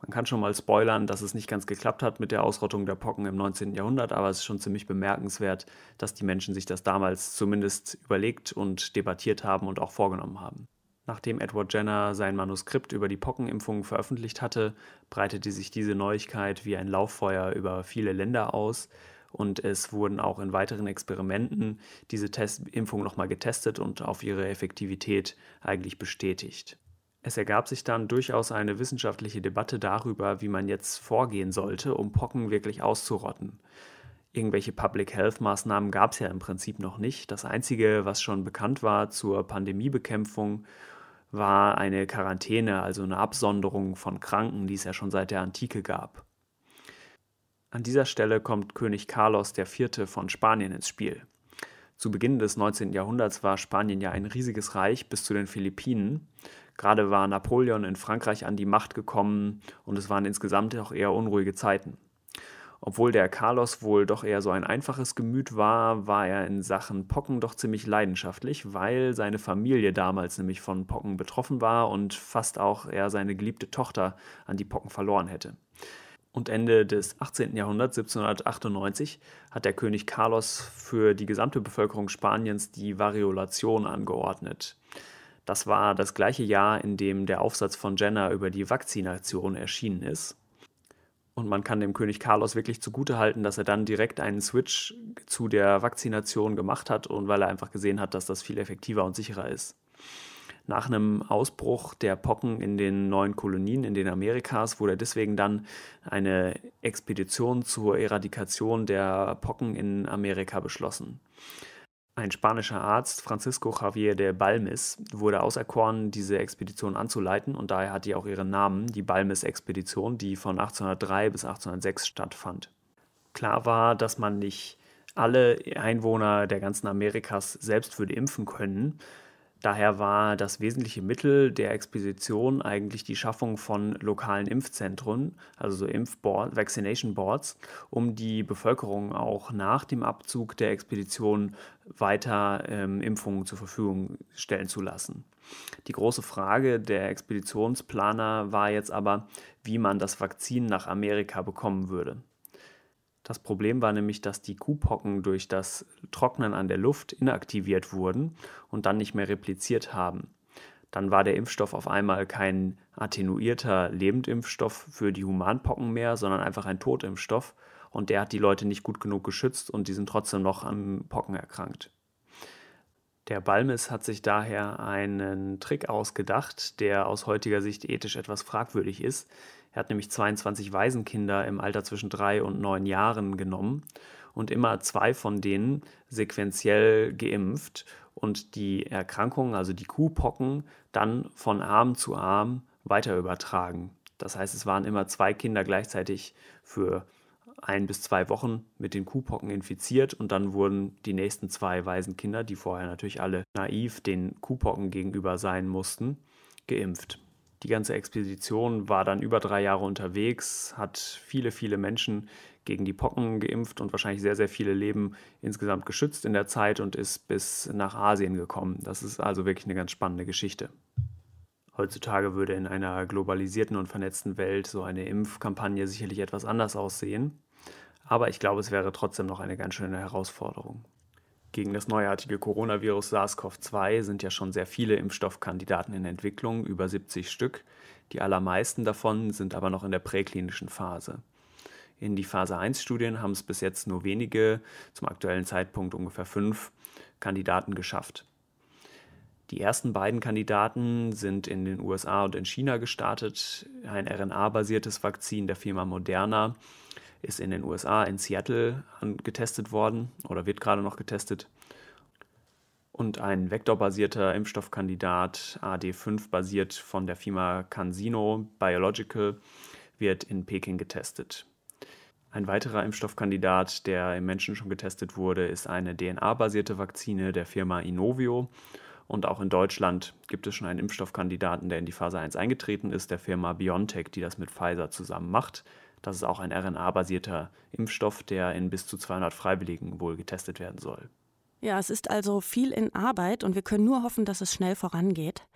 Man kann schon mal spoilern, dass es nicht ganz geklappt hat mit der Ausrottung der Pocken im 19. Jahrhundert, aber es ist schon ziemlich bemerkenswert, dass die Menschen sich das damals zumindest überlegt und debattiert haben und auch vorgenommen haben. Nachdem Edward Jenner sein Manuskript über die Pockenimpfung veröffentlicht hatte, breitete sich diese Neuigkeit wie ein Lauffeuer über viele Länder aus und es wurden auch in weiteren Experimenten diese Test Impfung nochmal getestet und auf ihre Effektivität eigentlich bestätigt. Es ergab sich dann durchaus eine wissenschaftliche Debatte darüber, wie man jetzt vorgehen sollte, um Pocken wirklich auszurotten. Irgendwelche Public Health Maßnahmen gab es ja im Prinzip noch nicht. Das Einzige, was schon bekannt war zur Pandemiebekämpfung, war eine Quarantäne, also eine Absonderung von Kranken, die es ja schon seit der Antike gab. An dieser Stelle kommt König Carlos IV. von Spanien ins Spiel. Zu Beginn des 19. Jahrhunderts war Spanien ja ein riesiges Reich bis zu den Philippinen Gerade war Napoleon in Frankreich an die Macht gekommen und es waren insgesamt auch eher unruhige Zeiten. Obwohl der Carlos wohl doch eher so ein einfaches Gemüt war, war er in Sachen Pocken doch ziemlich leidenschaftlich, weil seine Familie damals nämlich von Pocken betroffen war und fast auch er seine geliebte Tochter an die Pocken verloren hätte. Und Ende des 18. Jahrhunderts, 1798, hat der König Carlos für die gesamte Bevölkerung Spaniens die Variolation angeordnet. Das war das gleiche Jahr, in dem der Aufsatz von Jenner über die Vakzination erschienen ist. Und man kann dem König Carlos wirklich zugutehalten, dass er dann direkt einen Switch zu der Vakzination gemacht hat und weil er einfach gesehen hat, dass das viel effektiver und sicherer ist. Nach einem Ausbruch der Pocken in den neuen Kolonien in den Amerikas wurde deswegen dann eine Expedition zur Eradikation der Pocken in Amerika beschlossen. Ein spanischer Arzt, Francisco Javier de Balmis, wurde auserkoren, diese Expedition anzuleiten und daher hat die auch ihren Namen, die Balmis-Expedition, die von 1803 bis 1806 stattfand. Klar war, dass man nicht alle Einwohner der ganzen Amerikas selbst würde impfen können, Daher war das wesentliche Mittel der Expedition eigentlich die Schaffung von lokalen Impfzentren, also so Impfboard, Vaccination Boards, um die Bevölkerung auch nach dem Abzug der Expedition weiter ähm, Impfungen zur Verfügung stellen zu lassen. Die große Frage der Expeditionsplaner war jetzt aber, wie man das Vakzin nach Amerika bekommen würde. Das Problem war nämlich, dass die Kuhpocken durch das Trocknen an der Luft inaktiviert wurden und dann nicht mehr repliziert haben. Dann war der Impfstoff auf einmal kein attenuierter Lebendimpfstoff für die Humanpocken mehr, sondern einfach ein Totimpfstoff und der hat die Leute nicht gut genug geschützt und die sind trotzdem noch an Pocken erkrankt. Der Balmes hat sich daher einen Trick ausgedacht, der aus heutiger Sicht ethisch etwas fragwürdig ist. Er hat nämlich 22 Waisenkinder im Alter zwischen drei und neun Jahren genommen und immer zwei von denen sequenziell geimpft und die Erkrankung, also die Kuhpocken, dann von Arm zu Arm weiter übertragen. Das heißt, es waren immer zwei Kinder gleichzeitig für ein bis zwei Wochen mit den Kuhpocken infiziert und dann wurden die nächsten zwei Waisenkinder, die vorher natürlich alle naiv den Kuhpocken gegenüber sein mussten, geimpft. Die ganze Expedition war dann über drei Jahre unterwegs, hat viele, viele Menschen gegen die Pocken geimpft und wahrscheinlich sehr, sehr viele Leben insgesamt geschützt in der Zeit und ist bis nach Asien gekommen. Das ist also wirklich eine ganz spannende Geschichte. Heutzutage würde in einer globalisierten und vernetzten Welt so eine Impfkampagne sicherlich etwas anders aussehen. Aber ich glaube, es wäre trotzdem noch eine ganz schöne Herausforderung. Gegen das neuartige Coronavirus SARS-CoV-2 sind ja schon sehr viele Impfstoffkandidaten in Entwicklung, über 70 Stück. Die allermeisten davon sind aber noch in der präklinischen Phase. In die Phase 1-Studien haben es bis jetzt nur wenige, zum aktuellen Zeitpunkt ungefähr fünf Kandidaten geschafft. Die ersten beiden Kandidaten sind in den USA und in China gestartet. Ein RNA-basiertes Vakzin der Firma Moderna ist in den USA in Seattle getestet worden oder wird gerade noch getestet. Und ein vektorbasierter Impfstoffkandidat AD5 basiert von der Firma CanSino Biological wird in Peking getestet. Ein weiterer Impfstoffkandidat, der im Menschen schon getestet wurde, ist eine DNA-basierte Vakzine der Firma Inovio. Und auch in Deutschland gibt es schon einen Impfstoffkandidaten, der in die Phase 1 eingetreten ist, der Firma BioNTech, die das mit Pfizer zusammen macht. Das ist auch ein RNA-basierter Impfstoff, der in bis zu 200 Freiwilligen wohl getestet werden soll. Ja, es ist also viel in Arbeit und wir können nur hoffen, dass es schnell vorangeht.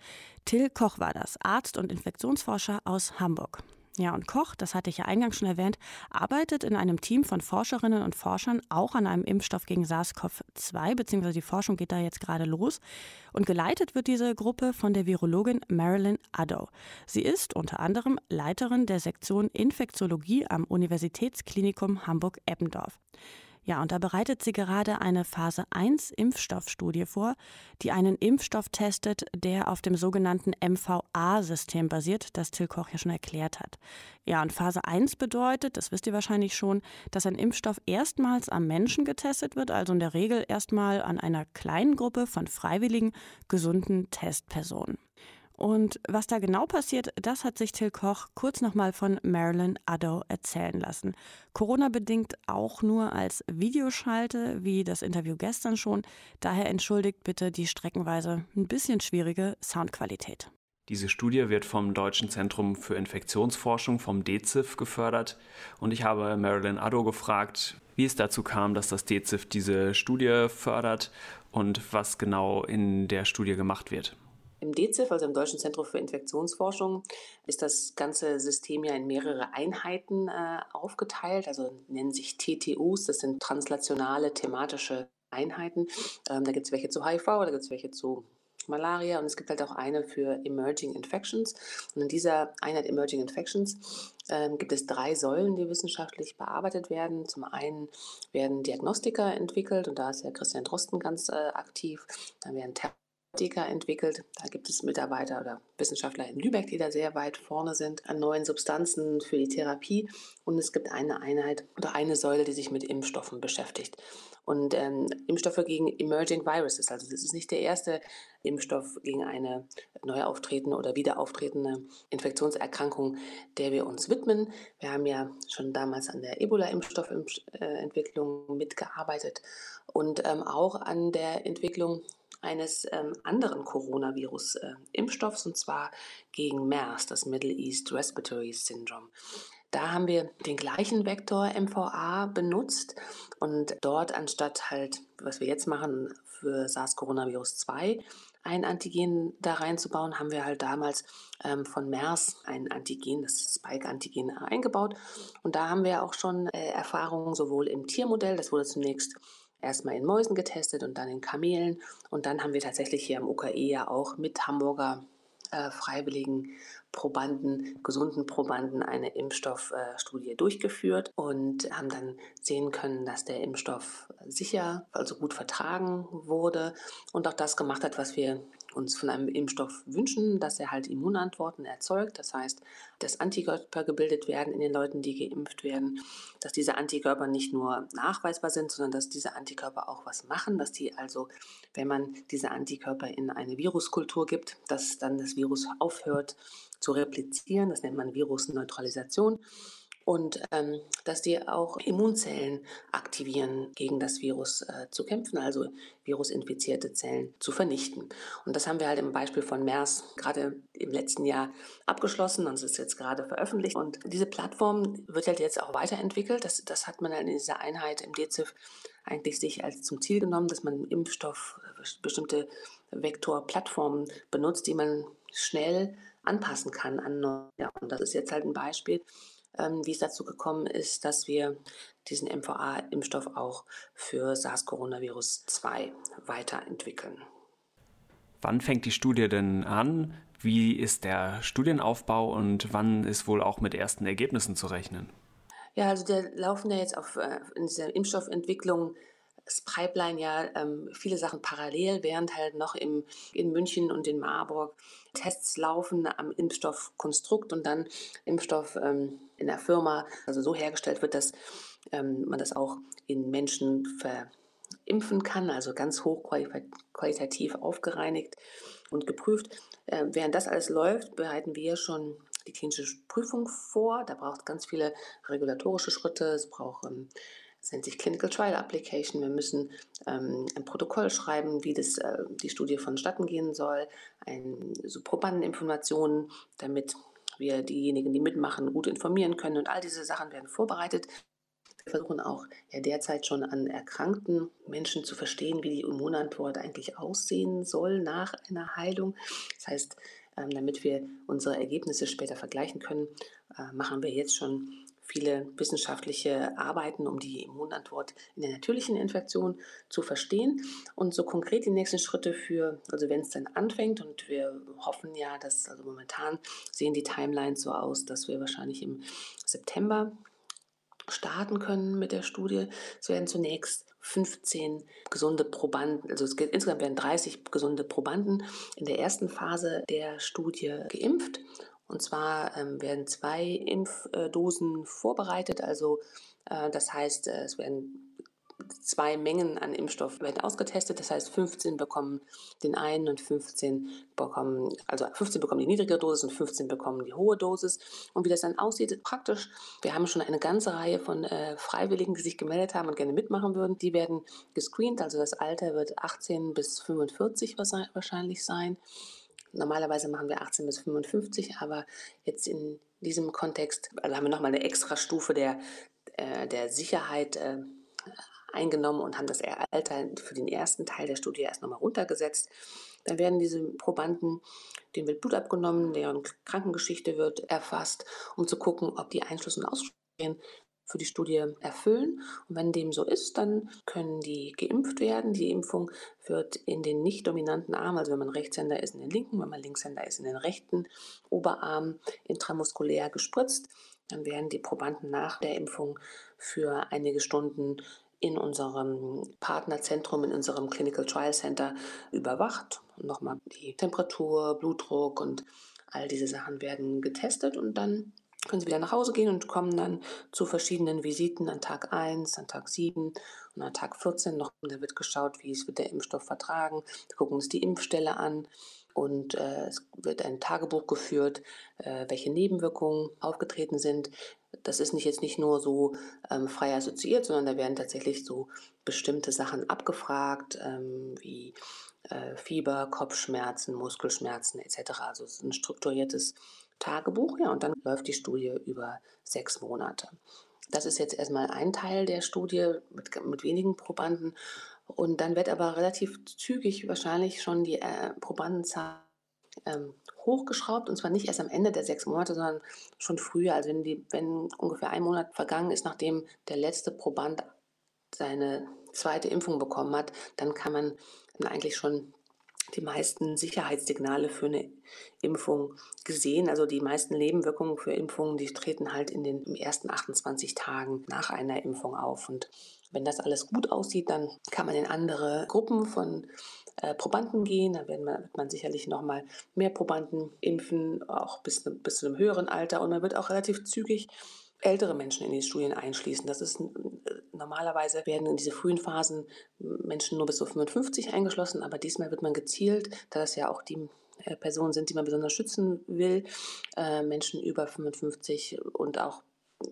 Till Koch war das, Arzt und Infektionsforscher aus Hamburg. Ja, und Koch, das hatte ich ja eingangs schon erwähnt, arbeitet in einem Team von Forscherinnen und Forschern auch an einem Impfstoff gegen SARS-CoV-2, beziehungsweise die Forschung geht da jetzt gerade los. Und geleitet wird diese Gruppe von der Virologin Marilyn Addo. Sie ist unter anderem Leiterin der Sektion Infektiologie am Universitätsklinikum Hamburg-Eppendorf. Ja, und da bereitet sie gerade eine Phase 1 Impfstoffstudie vor, die einen Impfstoff testet, der auf dem sogenannten MVA-System basiert, das Till Koch ja schon erklärt hat. Ja, und Phase 1 bedeutet, das wisst ihr wahrscheinlich schon, dass ein Impfstoff erstmals am Menschen getestet wird, also in der Regel erstmal an einer kleinen Gruppe von freiwilligen, gesunden Testpersonen. Und was da genau passiert, das hat sich Till Koch kurz nochmal von Marilyn Addo erzählen lassen. Corona-bedingt auch nur als Videoschalte, wie das Interview gestern schon. Daher entschuldigt bitte die streckenweise ein bisschen schwierige Soundqualität. Diese Studie wird vom Deutschen Zentrum für Infektionsforschung, vom DZIF, gefördert. Und ich habe Marilyn Addo gefragt, wie es dazu kam, dass das DZIF diese Studie fördert und was genau in der Studie gemacht wird. Im DZIF, also im Deutschen Zentrum für Infektionsforschung, ist das ganze System ja in mehrere Einheiten äh, aufgeteilt, also nennen sich TTUs, das sind translationale thematische Einheiten. Ähm, da gibt es welche zu HIV, da gibt es welche zu Malaria und es gibt halt auch eine für Emerging Infections. Und in dieser Einheit Emerging Infections ähm, gibt es drei Säulen, die wissenschaftlich bearbeitet werden. Zum einen werden Diagnostika entwickelt und da ist ja Christian Drosten ganz äh, aktiv. Dann werden Diagnostika entwickelt. Da gibt es Mitarbeiter oder Wissenschaftler in Lübeck, die da sehr weit vorne sind an neuen Substanzen für die Therapie. Und es gibt eine Einheit oder eine Säule, die sich mit Impfstoffen beschäftigt. Und ähm, Impfstoffe gegen Emerging Viruses, also das ist nicht der erste Impfstoff gegen eine neu auftretende oder wieder auftretende Infektionserkrankung, der wir uns widmen. Wir haben ja schon damals an der Ebola-Impfstoffentwicklung mitgearbeitet und ähm, auch an der Entwicklung eines ähm, anderen Coronavirus-Impfstoffs, äh, und zwar gegen MERS, das Middle East Respiratory Syndrome. Da haben wir den gleichen Vektor MVA benutzt und dort anstatt halt, was wir jetzt machen für SARS-Coronavirus 2, ein Antigen da reinzubauen, haben wir halt damals ähm, von MERS ein Antigen, das Spike-Antigen, eingebaut. Und da haben wir auch schon äh, Erfahrungen sowohl im Tiermodell, das wurde zunächst erstmal in Mäusen getestet und dann in Kamelen. Und dann haben wir tatsächlich hier am UKE ja auch mit Hamburger äh, freiwilligen Probanden, gesunden Probanden eine Impfstoffstudie äh, durchgeführt und haben dann sehen können, dass der Impfstoff sicher, also gut vertragen wurde und auch das gemacht hat, was wir uns von einem Impfstoff wünschen, dass er halt Immunantworten erzeugt. Das heißt, dass Antikörper gebildet werden in den Leuten, die geimpft werden, dass diese Antikörper nicht nur nachweisbar sind, sondern dass diese Antikörper auch was machen, dass die also, wenn man diese Antikörper in eine Viruskultur gibt, dass dann das Virus aufhört zu replizieren. Das nennt man Virusneutralisation und ähm, dass die auch Immunzellen aktivieren, gegen das Virus äh, zu kämpfen, also virusinfizierte Zellen zu vernichten. Und das haben wir halt im Beispiel von MERS gerade im letzten Jahr abgeschlossen und es ist jetzt gerade veröffentlicht. Und diese Plattform wird halt jetzt auch weiterentwickelt. Das, das hat man halt in dieser Einheit im DZIF eigentlich sich als zum Ziel genommen, dass man im Impfstoff äh, bestimmte Vektorplattformen benutzt, die man schnell anpassen kann an neue. Und das ist jetzt halt ein Beispiel, ähm, wie es dazu gekommen ist, dass wir diesen MVA-Impfstoff auch für SARS-Coronavirus 2 weiterentwickeln. Wann fängt die Studie denn an? Wie ist der Studienaufbau und wann ist wohl auch mit ersten Ergebnissen zu rechnen? Ja, also da laufen ja jetzt auf, äh, in dieser Impfstoffentwicklung das Pipeline ja ähm, viele Sachen parallel, während halt noch im, in München und in Marburg Tests laufen am Impfstoffkonstrukt und dann Impfstoff ähm, in der Firma also so hergestellt wird, dass ähm, man das auch in Menschen verimpfen kann, also ganz hochqualitativ aufgereinigt und geprüft. Äh, während das alles läuft, bereiten wir schon die klinische Prüfung vor. Da braucht es ganz viele regulatorische Schritte. Es braucht ähm, das nennt sich Clinical Trial Application. Wir müssen ähm, ein Protokoll schreiben, wie das, äh, die Studie vonstatten gehen soll, ein, so Probandeninformationen, damit wir diejenigen, die mitmachen, gut informieren können. Und all diese Sachen werden vorbereitet. Wir versuchen auch ja, derzeit schon an erkrankten Menschen zu verstehen, wie die Immunantwort eigentlich aussehen soll nach einer Heilung. Das heißt, ähm, damit wir unsere Ergebnisse später vergleichen können, äh, machen wir jetzt schon viele wissenschaftliche Arbeiten, um die Immunantwort in der natürlichen Infektion zu verstehen und so konkret die nächsten Schritte für, also wenn es dann anfängt und wir hoffen ja, dass, also momentan sehen die Timelines so aus, dass wir wahrscheinlich im September starten können mit der Studie. Es werden zunächst 15 gesunde Probanden, also es geht, insgesamt werden 30 gesunde Probanden in der ersten Phase der Studie geimpft und zwar ähm, werden zwei Impfdosen vorbereitet. Also äh, das heißt, äh, es werden zwei Mengen an Impfstoff werden ausgetestet. Das heißt, 15 bekommen den einen und 15 bekommen, also 15 bekommen die niedrige Dosis und 15 bekommen die hohe Dosis. Und wie das dann aussieht, praktisch, wir haben schon eine ganze Reihe von äh, Freiwilligen, die sich gemeldet haben und gerne mitmachen würden. Die werden gescreent, also das Alter wird 18 bis 45 wahrscheinlich sein. Normalerweise machen wir 18 bis 55, aber jetzt in diesem Kontext also haben wir nochmal eine extra Stufe der, äh, der Sicherheit äh, eingenommen und haben das Alter für den ersten Teil der Studie erst nochmal runtergesetzt. Dann werden diese Probanden, denen wird Blut abgenommen, deren Krankengeschichte wird erfasst, um zu gucken, ob die Einschluss- und Ausschlusskriterien für die Studie erfüllen. Und wenn dem so ist, dann können die geimpft werden. Die Impfung wird in den nicht dominanten Arm, also wenn man Rechtshänder ist, in den linken, wenn man Linkshänder ist, in den rechten Oberarm intramuskulär gespritzt. Dann werden die Probanden nach der Impfung für einige Stunden in unserem Partnerzentrum, in unserem Clinical Trial Center überwacht. Nochmal die Temperatur, Blutdruck und all diese Sachen werden getestet und dann können sie wieder nach Hause gehen und kommen dann zu verschiedenen Visiten an Tag 1, an Tag 7 und an Tag 14 noch. Da wird geschaut, wie es wird der Impfstoff vertragen. Wir gucken uns die Impfstelle an und äh, es wird ein Tagebuch geführt, äh, welche Nebenwirkungen aufgetreten sind. Das ist nicht jetzt nicht nur so ähm, frei assoziiert, sondern da werden tatsächlich so bestimmte Sachen abgefragt, ähm, wie äh, Fieber, Kopfschmerzen, Muskelschmerzen etc. Also es ist ein strukturiertes Tagebuch, ja, und dann läuft die Studie über sechs Monate. Das ist jetzt erstmal ein Teil der Studie mit, mit wenigen Probanden. Und dann wird aber relativ zügig wahrscheinlich schon die äh, Probandenzahl ähm, hochgeschraubt. Und zwar nicht erst am Ende der sechs Monate, sondern schon früher. Also wenn, die, wenn ungefähr ein Monat vergangen ist, nachdem der letzte Proband seine zweite Impfung bekommen hat, dann kann man eigentlich schon die meisten Sicherheitssignale für eine Impfung gesehen. Also die meisten Nebenwirkungen für Impfungen, die treten halt in den ersten 28 Tagen nach einer Impfung auf. Und wenn das alles gut aussieht, dann kann man in andere Gruppen von äh, Probanden gehen. Da werden wird man sicherlich nochmal mehr Probanden impfen, auch bis, bis zu einem höheren Alter. Und man wird auch relativ zügig ältere Menschen in die Studien einschließen. Das ist normalerweise werden in diese frühen Phasen Menschen nur bis zu 55 eingeschlossen, aber diesmal wird man gezielt, da das ja auch die äh, Personen sind, die man besonders schützen will, äh, Menschen über 55 und auch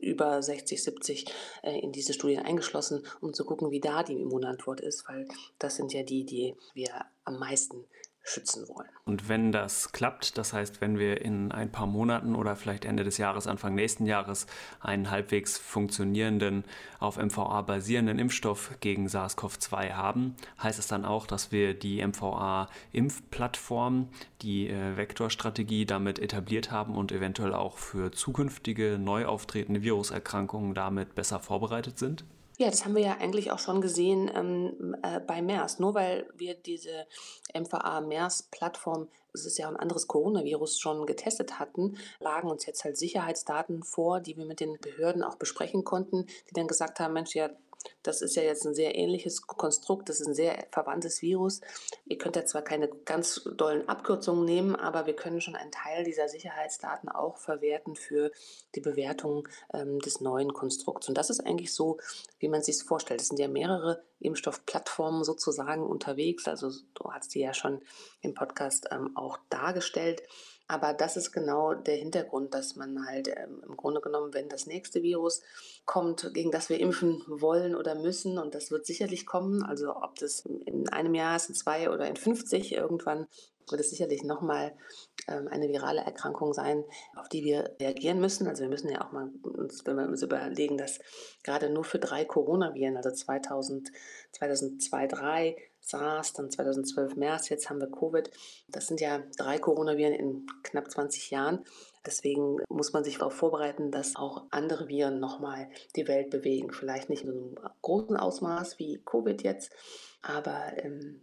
über 60, 70 äh, in diese Studien eingeschlossen, um zu gucken, wie da die Immunantwort ist, weil das sind ja die, die wir am meisten schützen wollen. Und wenn das klappt, das heißt, wenn wir in ein paar Monaten oder vielleicht Ende des Jahres, Anfang nächsten Jahres einen halbwegs funktionierenden, auf MVA basierenden Impfstoff gegen SARS-CoV-2 haben, heißt es dann auch, dass wir die MVA-Impfplattform, die äh, Vektorstrategie damit etabliert haben und eventuell auch für zukünftige neu auftretende Viruserkrankungen damit besser vorbereitet sind? Ja, das haben wir ja eigentlich auch schon gesehen ähm, äh, bei MERS. Nur weil wir diese MVA-MERS-Plattform, es ist ja ein anderes Coronavirus, schon getestet hatten, lagen uns jetzt halt Sicherheitsdaten vor, die wir mit den Behörden auch besprechen konnten, die dann gesagt haben, Mensch, ja, das ist ja jetzt ein sehr ähnliches Konstrukt, das ist ein sehr verwandtes Virus. Ihr könnt ja zwar keine ganz dollen Abkürzungen nehmen, aber wir können schon einen Teil dieser Sicherheitsdaten auch verwerten für die Bewertung ähm, des neuen Konstrukts. Und das ist eigentlich so, wie man sich es vorstellt. Es sind ja mehrere Impfstoffplattformen sozusagen unterwegs. Also du hast die ja schon im Podcast ähm, auch dargestellt. Aber das ist genau der Hintergrund, dass man halt ähm, im Grunde genommen, wenn das nächste Virus kommt, gegen das wir impfen wollen oder müssen, und das wird sicherlich kommen, also ob das in einem Jahr ist, in zwei oder in 50 irgendwann, wird es sicherlich nochmal ähm, eine virale Erkrankung sein, auf die wir reagieren müssen. Also wir müssen ja auch mal uns, wenn wir uns überlegen, dass gerade nur für drei Coronaviren, also 2000, 2002, 2003, SARS, dann 2012 MERS, jetzt haben wir Covid. Das sind ja drei Coronaviren in knapp 20 Jahren. Deswegen muss man sich darauf vorbereiten, dass auch andere Viren nochmal die Welt bewegen. Vielleicht nicht in einem großen Ausmaß wie Covid jetzt, aber ähm,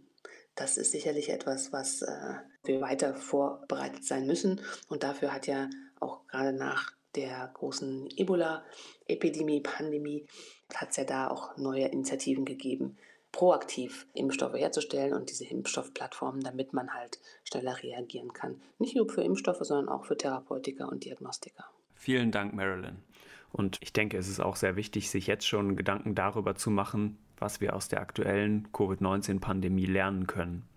das ist sicherlich etwas, was äh, wir weiter vorbereitet sein müssen. Und dafür hat ja auch gerade nach der großen Ebola-Epidemie, Pandemie, hat es ja da auch neue Initiativen gegeben, proaktiv Impfstoffe herzustellen und diese Impfstoffplattformen, damit man halt schneller reagieren kann. Nicht nur für Impfstoffe, sondern auch für Therapeutiker und Diagnostiker. Vielen Dank, Marilyn. Und ich denke, es ist auch sehr wichtig, sich jetzt schon Gedanken darüber zu machen, was wir aus der aktuellen Covid-19-Pandemie lernen können.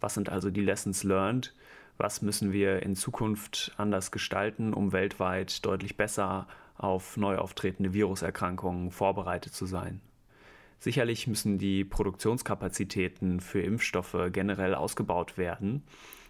Was sind also die Lessons learned? Was müssen wir in Zukunft anders gestalten, um weltweit deutlich besser auf neu auftretende Viruserkrankungen vorbereitet zu sein? Sicherlich müssen die Produktionskapazitäten für Impfstoffe generell ausgebaut werden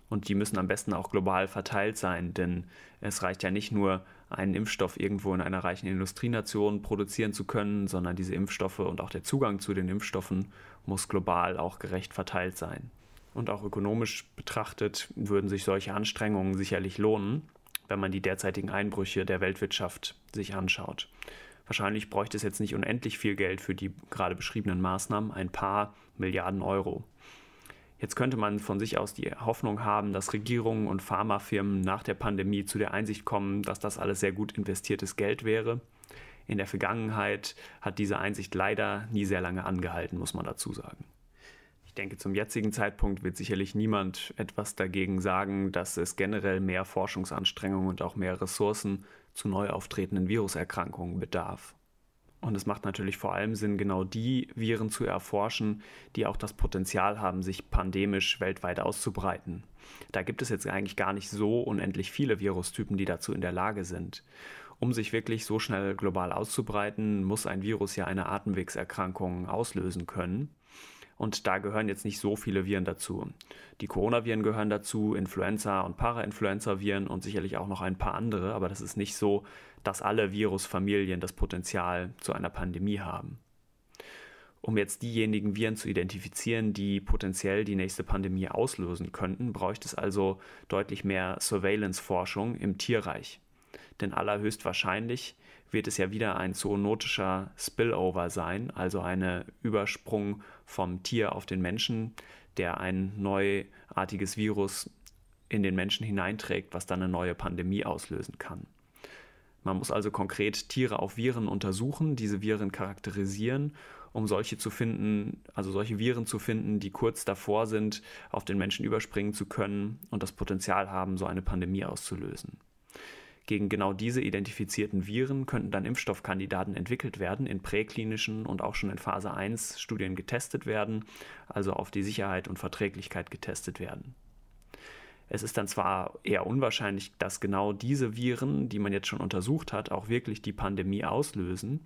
und die müssen am besten auch global verteilt sein, denn es reicht ja nicht nur, einen Impfstoff irgendwo in einer reichen Industrienation produzieren zu können, sondern diese Impfstoffe und auch der Zugang zu den Impfstoffen muss global auch gerecht verteilt sein. Und auch ökonomisch betrachtet würden sich solche Anstrengungen sicherlich lohnen, wenn man die derzeitigen Einbrüche der Weltwirtschaft sich anschaut. Wahrscheinlich bräuchte es jetzt nicht unendlich viel Geld für die gerade beschriebenen Maßnahmen, ein paar Milliarden Euro. Jetzt könnte man von sich aus die Hoffnung haben, dass Regierungen und Pharmafirmen nach der Pandemie zu der Einsicht kommen, dass das alles sehr gut investiertes Geld wäre. In der Vergangenheit hat diese Einsicht leider nie sehr lange angehalten, muss man dazu sagen. Ich denke, zum jetzigen Zeitpunkt wird sicherlich niemand etwas dagegen sagen, dass es generell mehr Forschungsanstrengungen und auch mehr Ressourcen zu neu auftretenden Viruserkrankungen bedarf. Und es macht natürlich vor allem Sinn, genau die Viren zu erforschen, die auch das Potenzial haben, sich pandemisch weltweit auszubreiten. Da gibt es jetzt eigentlich gar nicht so unendlich viele Virustypen, die dazu in der Lage sind. Um sich wirklich so schnell global auszubreiten, muss ein Virus ja eine Atemwegserkrankung auslösen können. Und da gehören jetzt nicht so viele Viren dazu. Die Coronaviren gehören dazu, Influenza und Parainfluenza-Viren und sicherlich auch noch ein paar andere, aber das ist nicht so, dass alle Virusfamilien das Potenzial zu einer Pandemie haben. Um jetzt diejenigen Viren zu identifizieren, die potenziell die nächste Pandemie auslösen könnten, bräuchte es also deutlich mehr Surveillance-Forschung im Tierreich. Denn allerhöchstwahrscheinlich wird es ja wieder ein zoonotischer Spillover sein, also ein Übersprung vom Tier auf den Menschen, der ein neuartiges Virus in den Menschen hineinträgt, was dann eine neue Pandemie auslösen kann. Man muss also konkret Tiere auf Viren untersuchen, diese Viren charakterisieren, um solche zu finden, also solche Viren zu finden, die kurz davor sind, auf den Menschen überspringen zu können und das Potenzial haben, so eine Pandemie auszulösen. Gegen genau diese identifizierten Viren könnten dann Impfstoffkandidaten entwickelt werden, in präklinischen und auch schon in Phase 1 Studien getestet werden, also auf die Sicherheit und Verträglichkeit getestet werden. Es ist dann zwar eher unwahrscheinlich, dass genau diese Viren, die man jetzt schon untersucht hat, auch wirklich die Pandemie auslösen,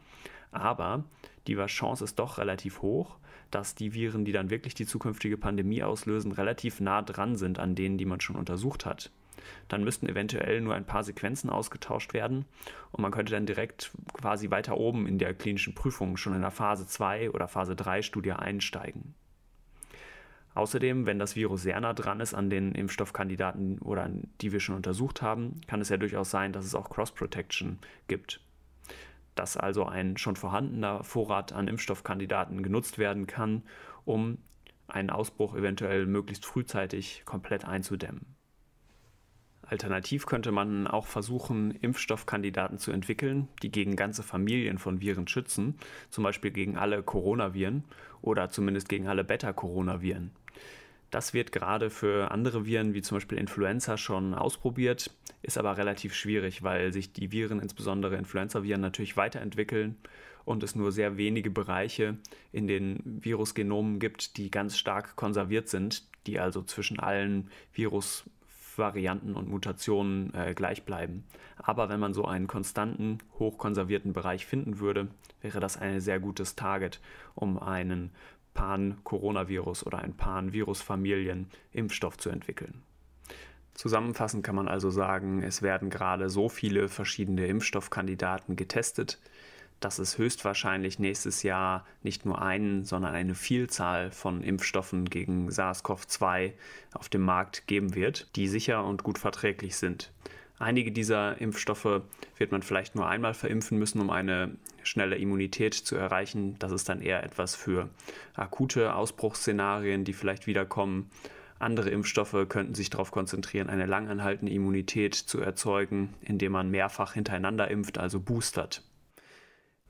aber die Chance ist doch relativ hoch, dass die Viren, die dann wirklich die zukünftige Pandemie auslösen, relativ nah dran sind an denen, die man schon untersucht hat dann müssten eventuell nur ein paar Sequenzen ausgetauscht werden und man könnte dann direkt quasi weiter oben in der klinischen Prüfung schon in der Phase 2 oder Phase 3 Studie einsteigen. Außerdem, wenn das Virus sehr nah dran ist an den Impfstoffkandidaten oder die wir schon untersucht haben, kann es ja durchaus sein, dass es auch Cross-Protection gibt. dass also ein schon vorhandener Vorrat an Impfstoffkandidaten genutzt werden kann, um einen Ausbruch eventuell möglichst frühzeitig komplett einzudämmen. Alternativ könnte man auch versuchen, Impfstoffkandidaten zu entwickeln, die gegen ganze Familien von Viren schützen, zum Beispiel gegen alle Coronaviren oder zumindest gegen alle Beta-Coronaviren. Das wird gerade für andere Viren wie zum Beispiel Influenza schon ausprobiert, ist aber relativ schwierig, weil sich die Viren, insbesondere Influenza-Viren, natürlich weiterentwickeln und es nur sehr wenige Bereiche in den Virusgenomen gibt, die ganz stark konserviert sind, die also zwischen allen Virusvarianten und Mutationen äh, gleich bleiben. Aber wenn man so einen konstanten, hochkonservierten Bereich finden würde, wäre das ein sehr gutes Target, um einen Pan-Coronavirus oder ein Pan-Virus-Familien-Impfstoff zu entwickeln. Zusammenfassend kann man also sagen, es werden gerade so viele verschiedene Impfstoffkandidaten getestet, dass es höchstwahrscheinlich nächstes Jahr nicht nur einen, sondern eine Vielzahl von Impfstoffen gegen SARS-CoV-2 auf dem Markt geben wird, die sicher und gut verträglich sind. Einige dieser Impfstoffe wird man vielleicht nur einmal verimpfen müssen, um eine schnelle Immunität zu erreichen. Das ist dann eher etwas für akute Ausbruchsszenarien, die vielleicht wiederkommen. Andere Impfstoffe könnten sich darauf konzentrieren, eine langanhaltende Immunität zu erzeugen, indem man mehrfach hintereinander impft, also boostert.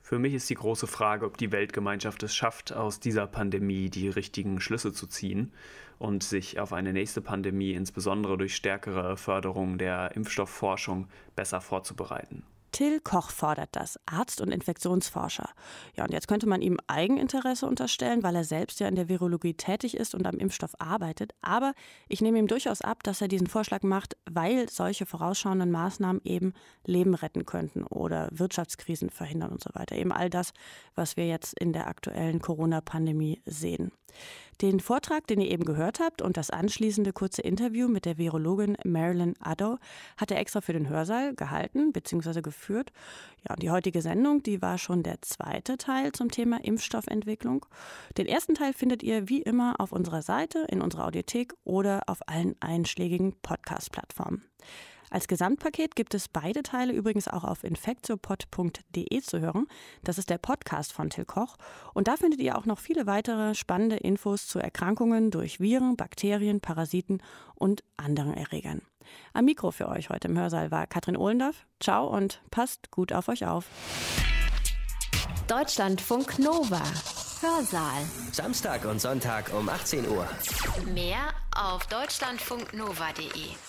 Für mich ist die große Frage, ob die Weltgemeinschaft es schafft, aus dieser Pandemie die richtigen Schlüsse zu ziehen und sich auf eine nächste Pandemie insbesondere durch stärkere Förderung der Impfstoffforschung besser vorzubereiten. Till Koch fordert das, Arzt und Infektionsforscher. Ja, und jetzt könnte man ihm Eigeninteresse unterstellen, weil er selbst ja in der Virologie tätig ist und am Impfstoff arbeitet. Aber ich nehme ihm durchaus ab, dass er diesen Vorschlag macht, weil solche vorausschauenden Maßnahmen eben Leben retten könnten oder Wirtschaftskrisen verhindern und so weiter. Eben all das, was wir jetzt in der aktuellen Corona-Pandemie sehen. Den Vortrag, den ihr eben gehört habt und das anschließende kurze Interview mit der Virologin Marilyn Addo hat er extra für den Hörsaal gehalten bzw. geführt. Ja, und die heutige Sendung, die war schon der zweite Teil zum Thema Impfstoffentwicklung. Den ersten Teil findet ihr wie immer auf unserer Seite, in unserer Audiothek oder auf allen einschlägigen Podcast-Plattformen. Als Gesamtpaket gibt es beide Teile übrigens auch auf infektiopod.de zu hören. Das ist der Podcast von Till Koch. Und da findet ihr auch noch viele weitere spannende Infos zu Erkrankungen durch Viren, Bakterien, Parasiten und anderen Erregern. Am Mikro für euch heute im Hörsaal war Katrin Ohlendorf. Ciao und passt gut auf euch auf. Deutschlandfunk Nova. Hörsaal. Samstag und Sonntag um 18 Uhr. Mehr auf deutschlandfunknova.de.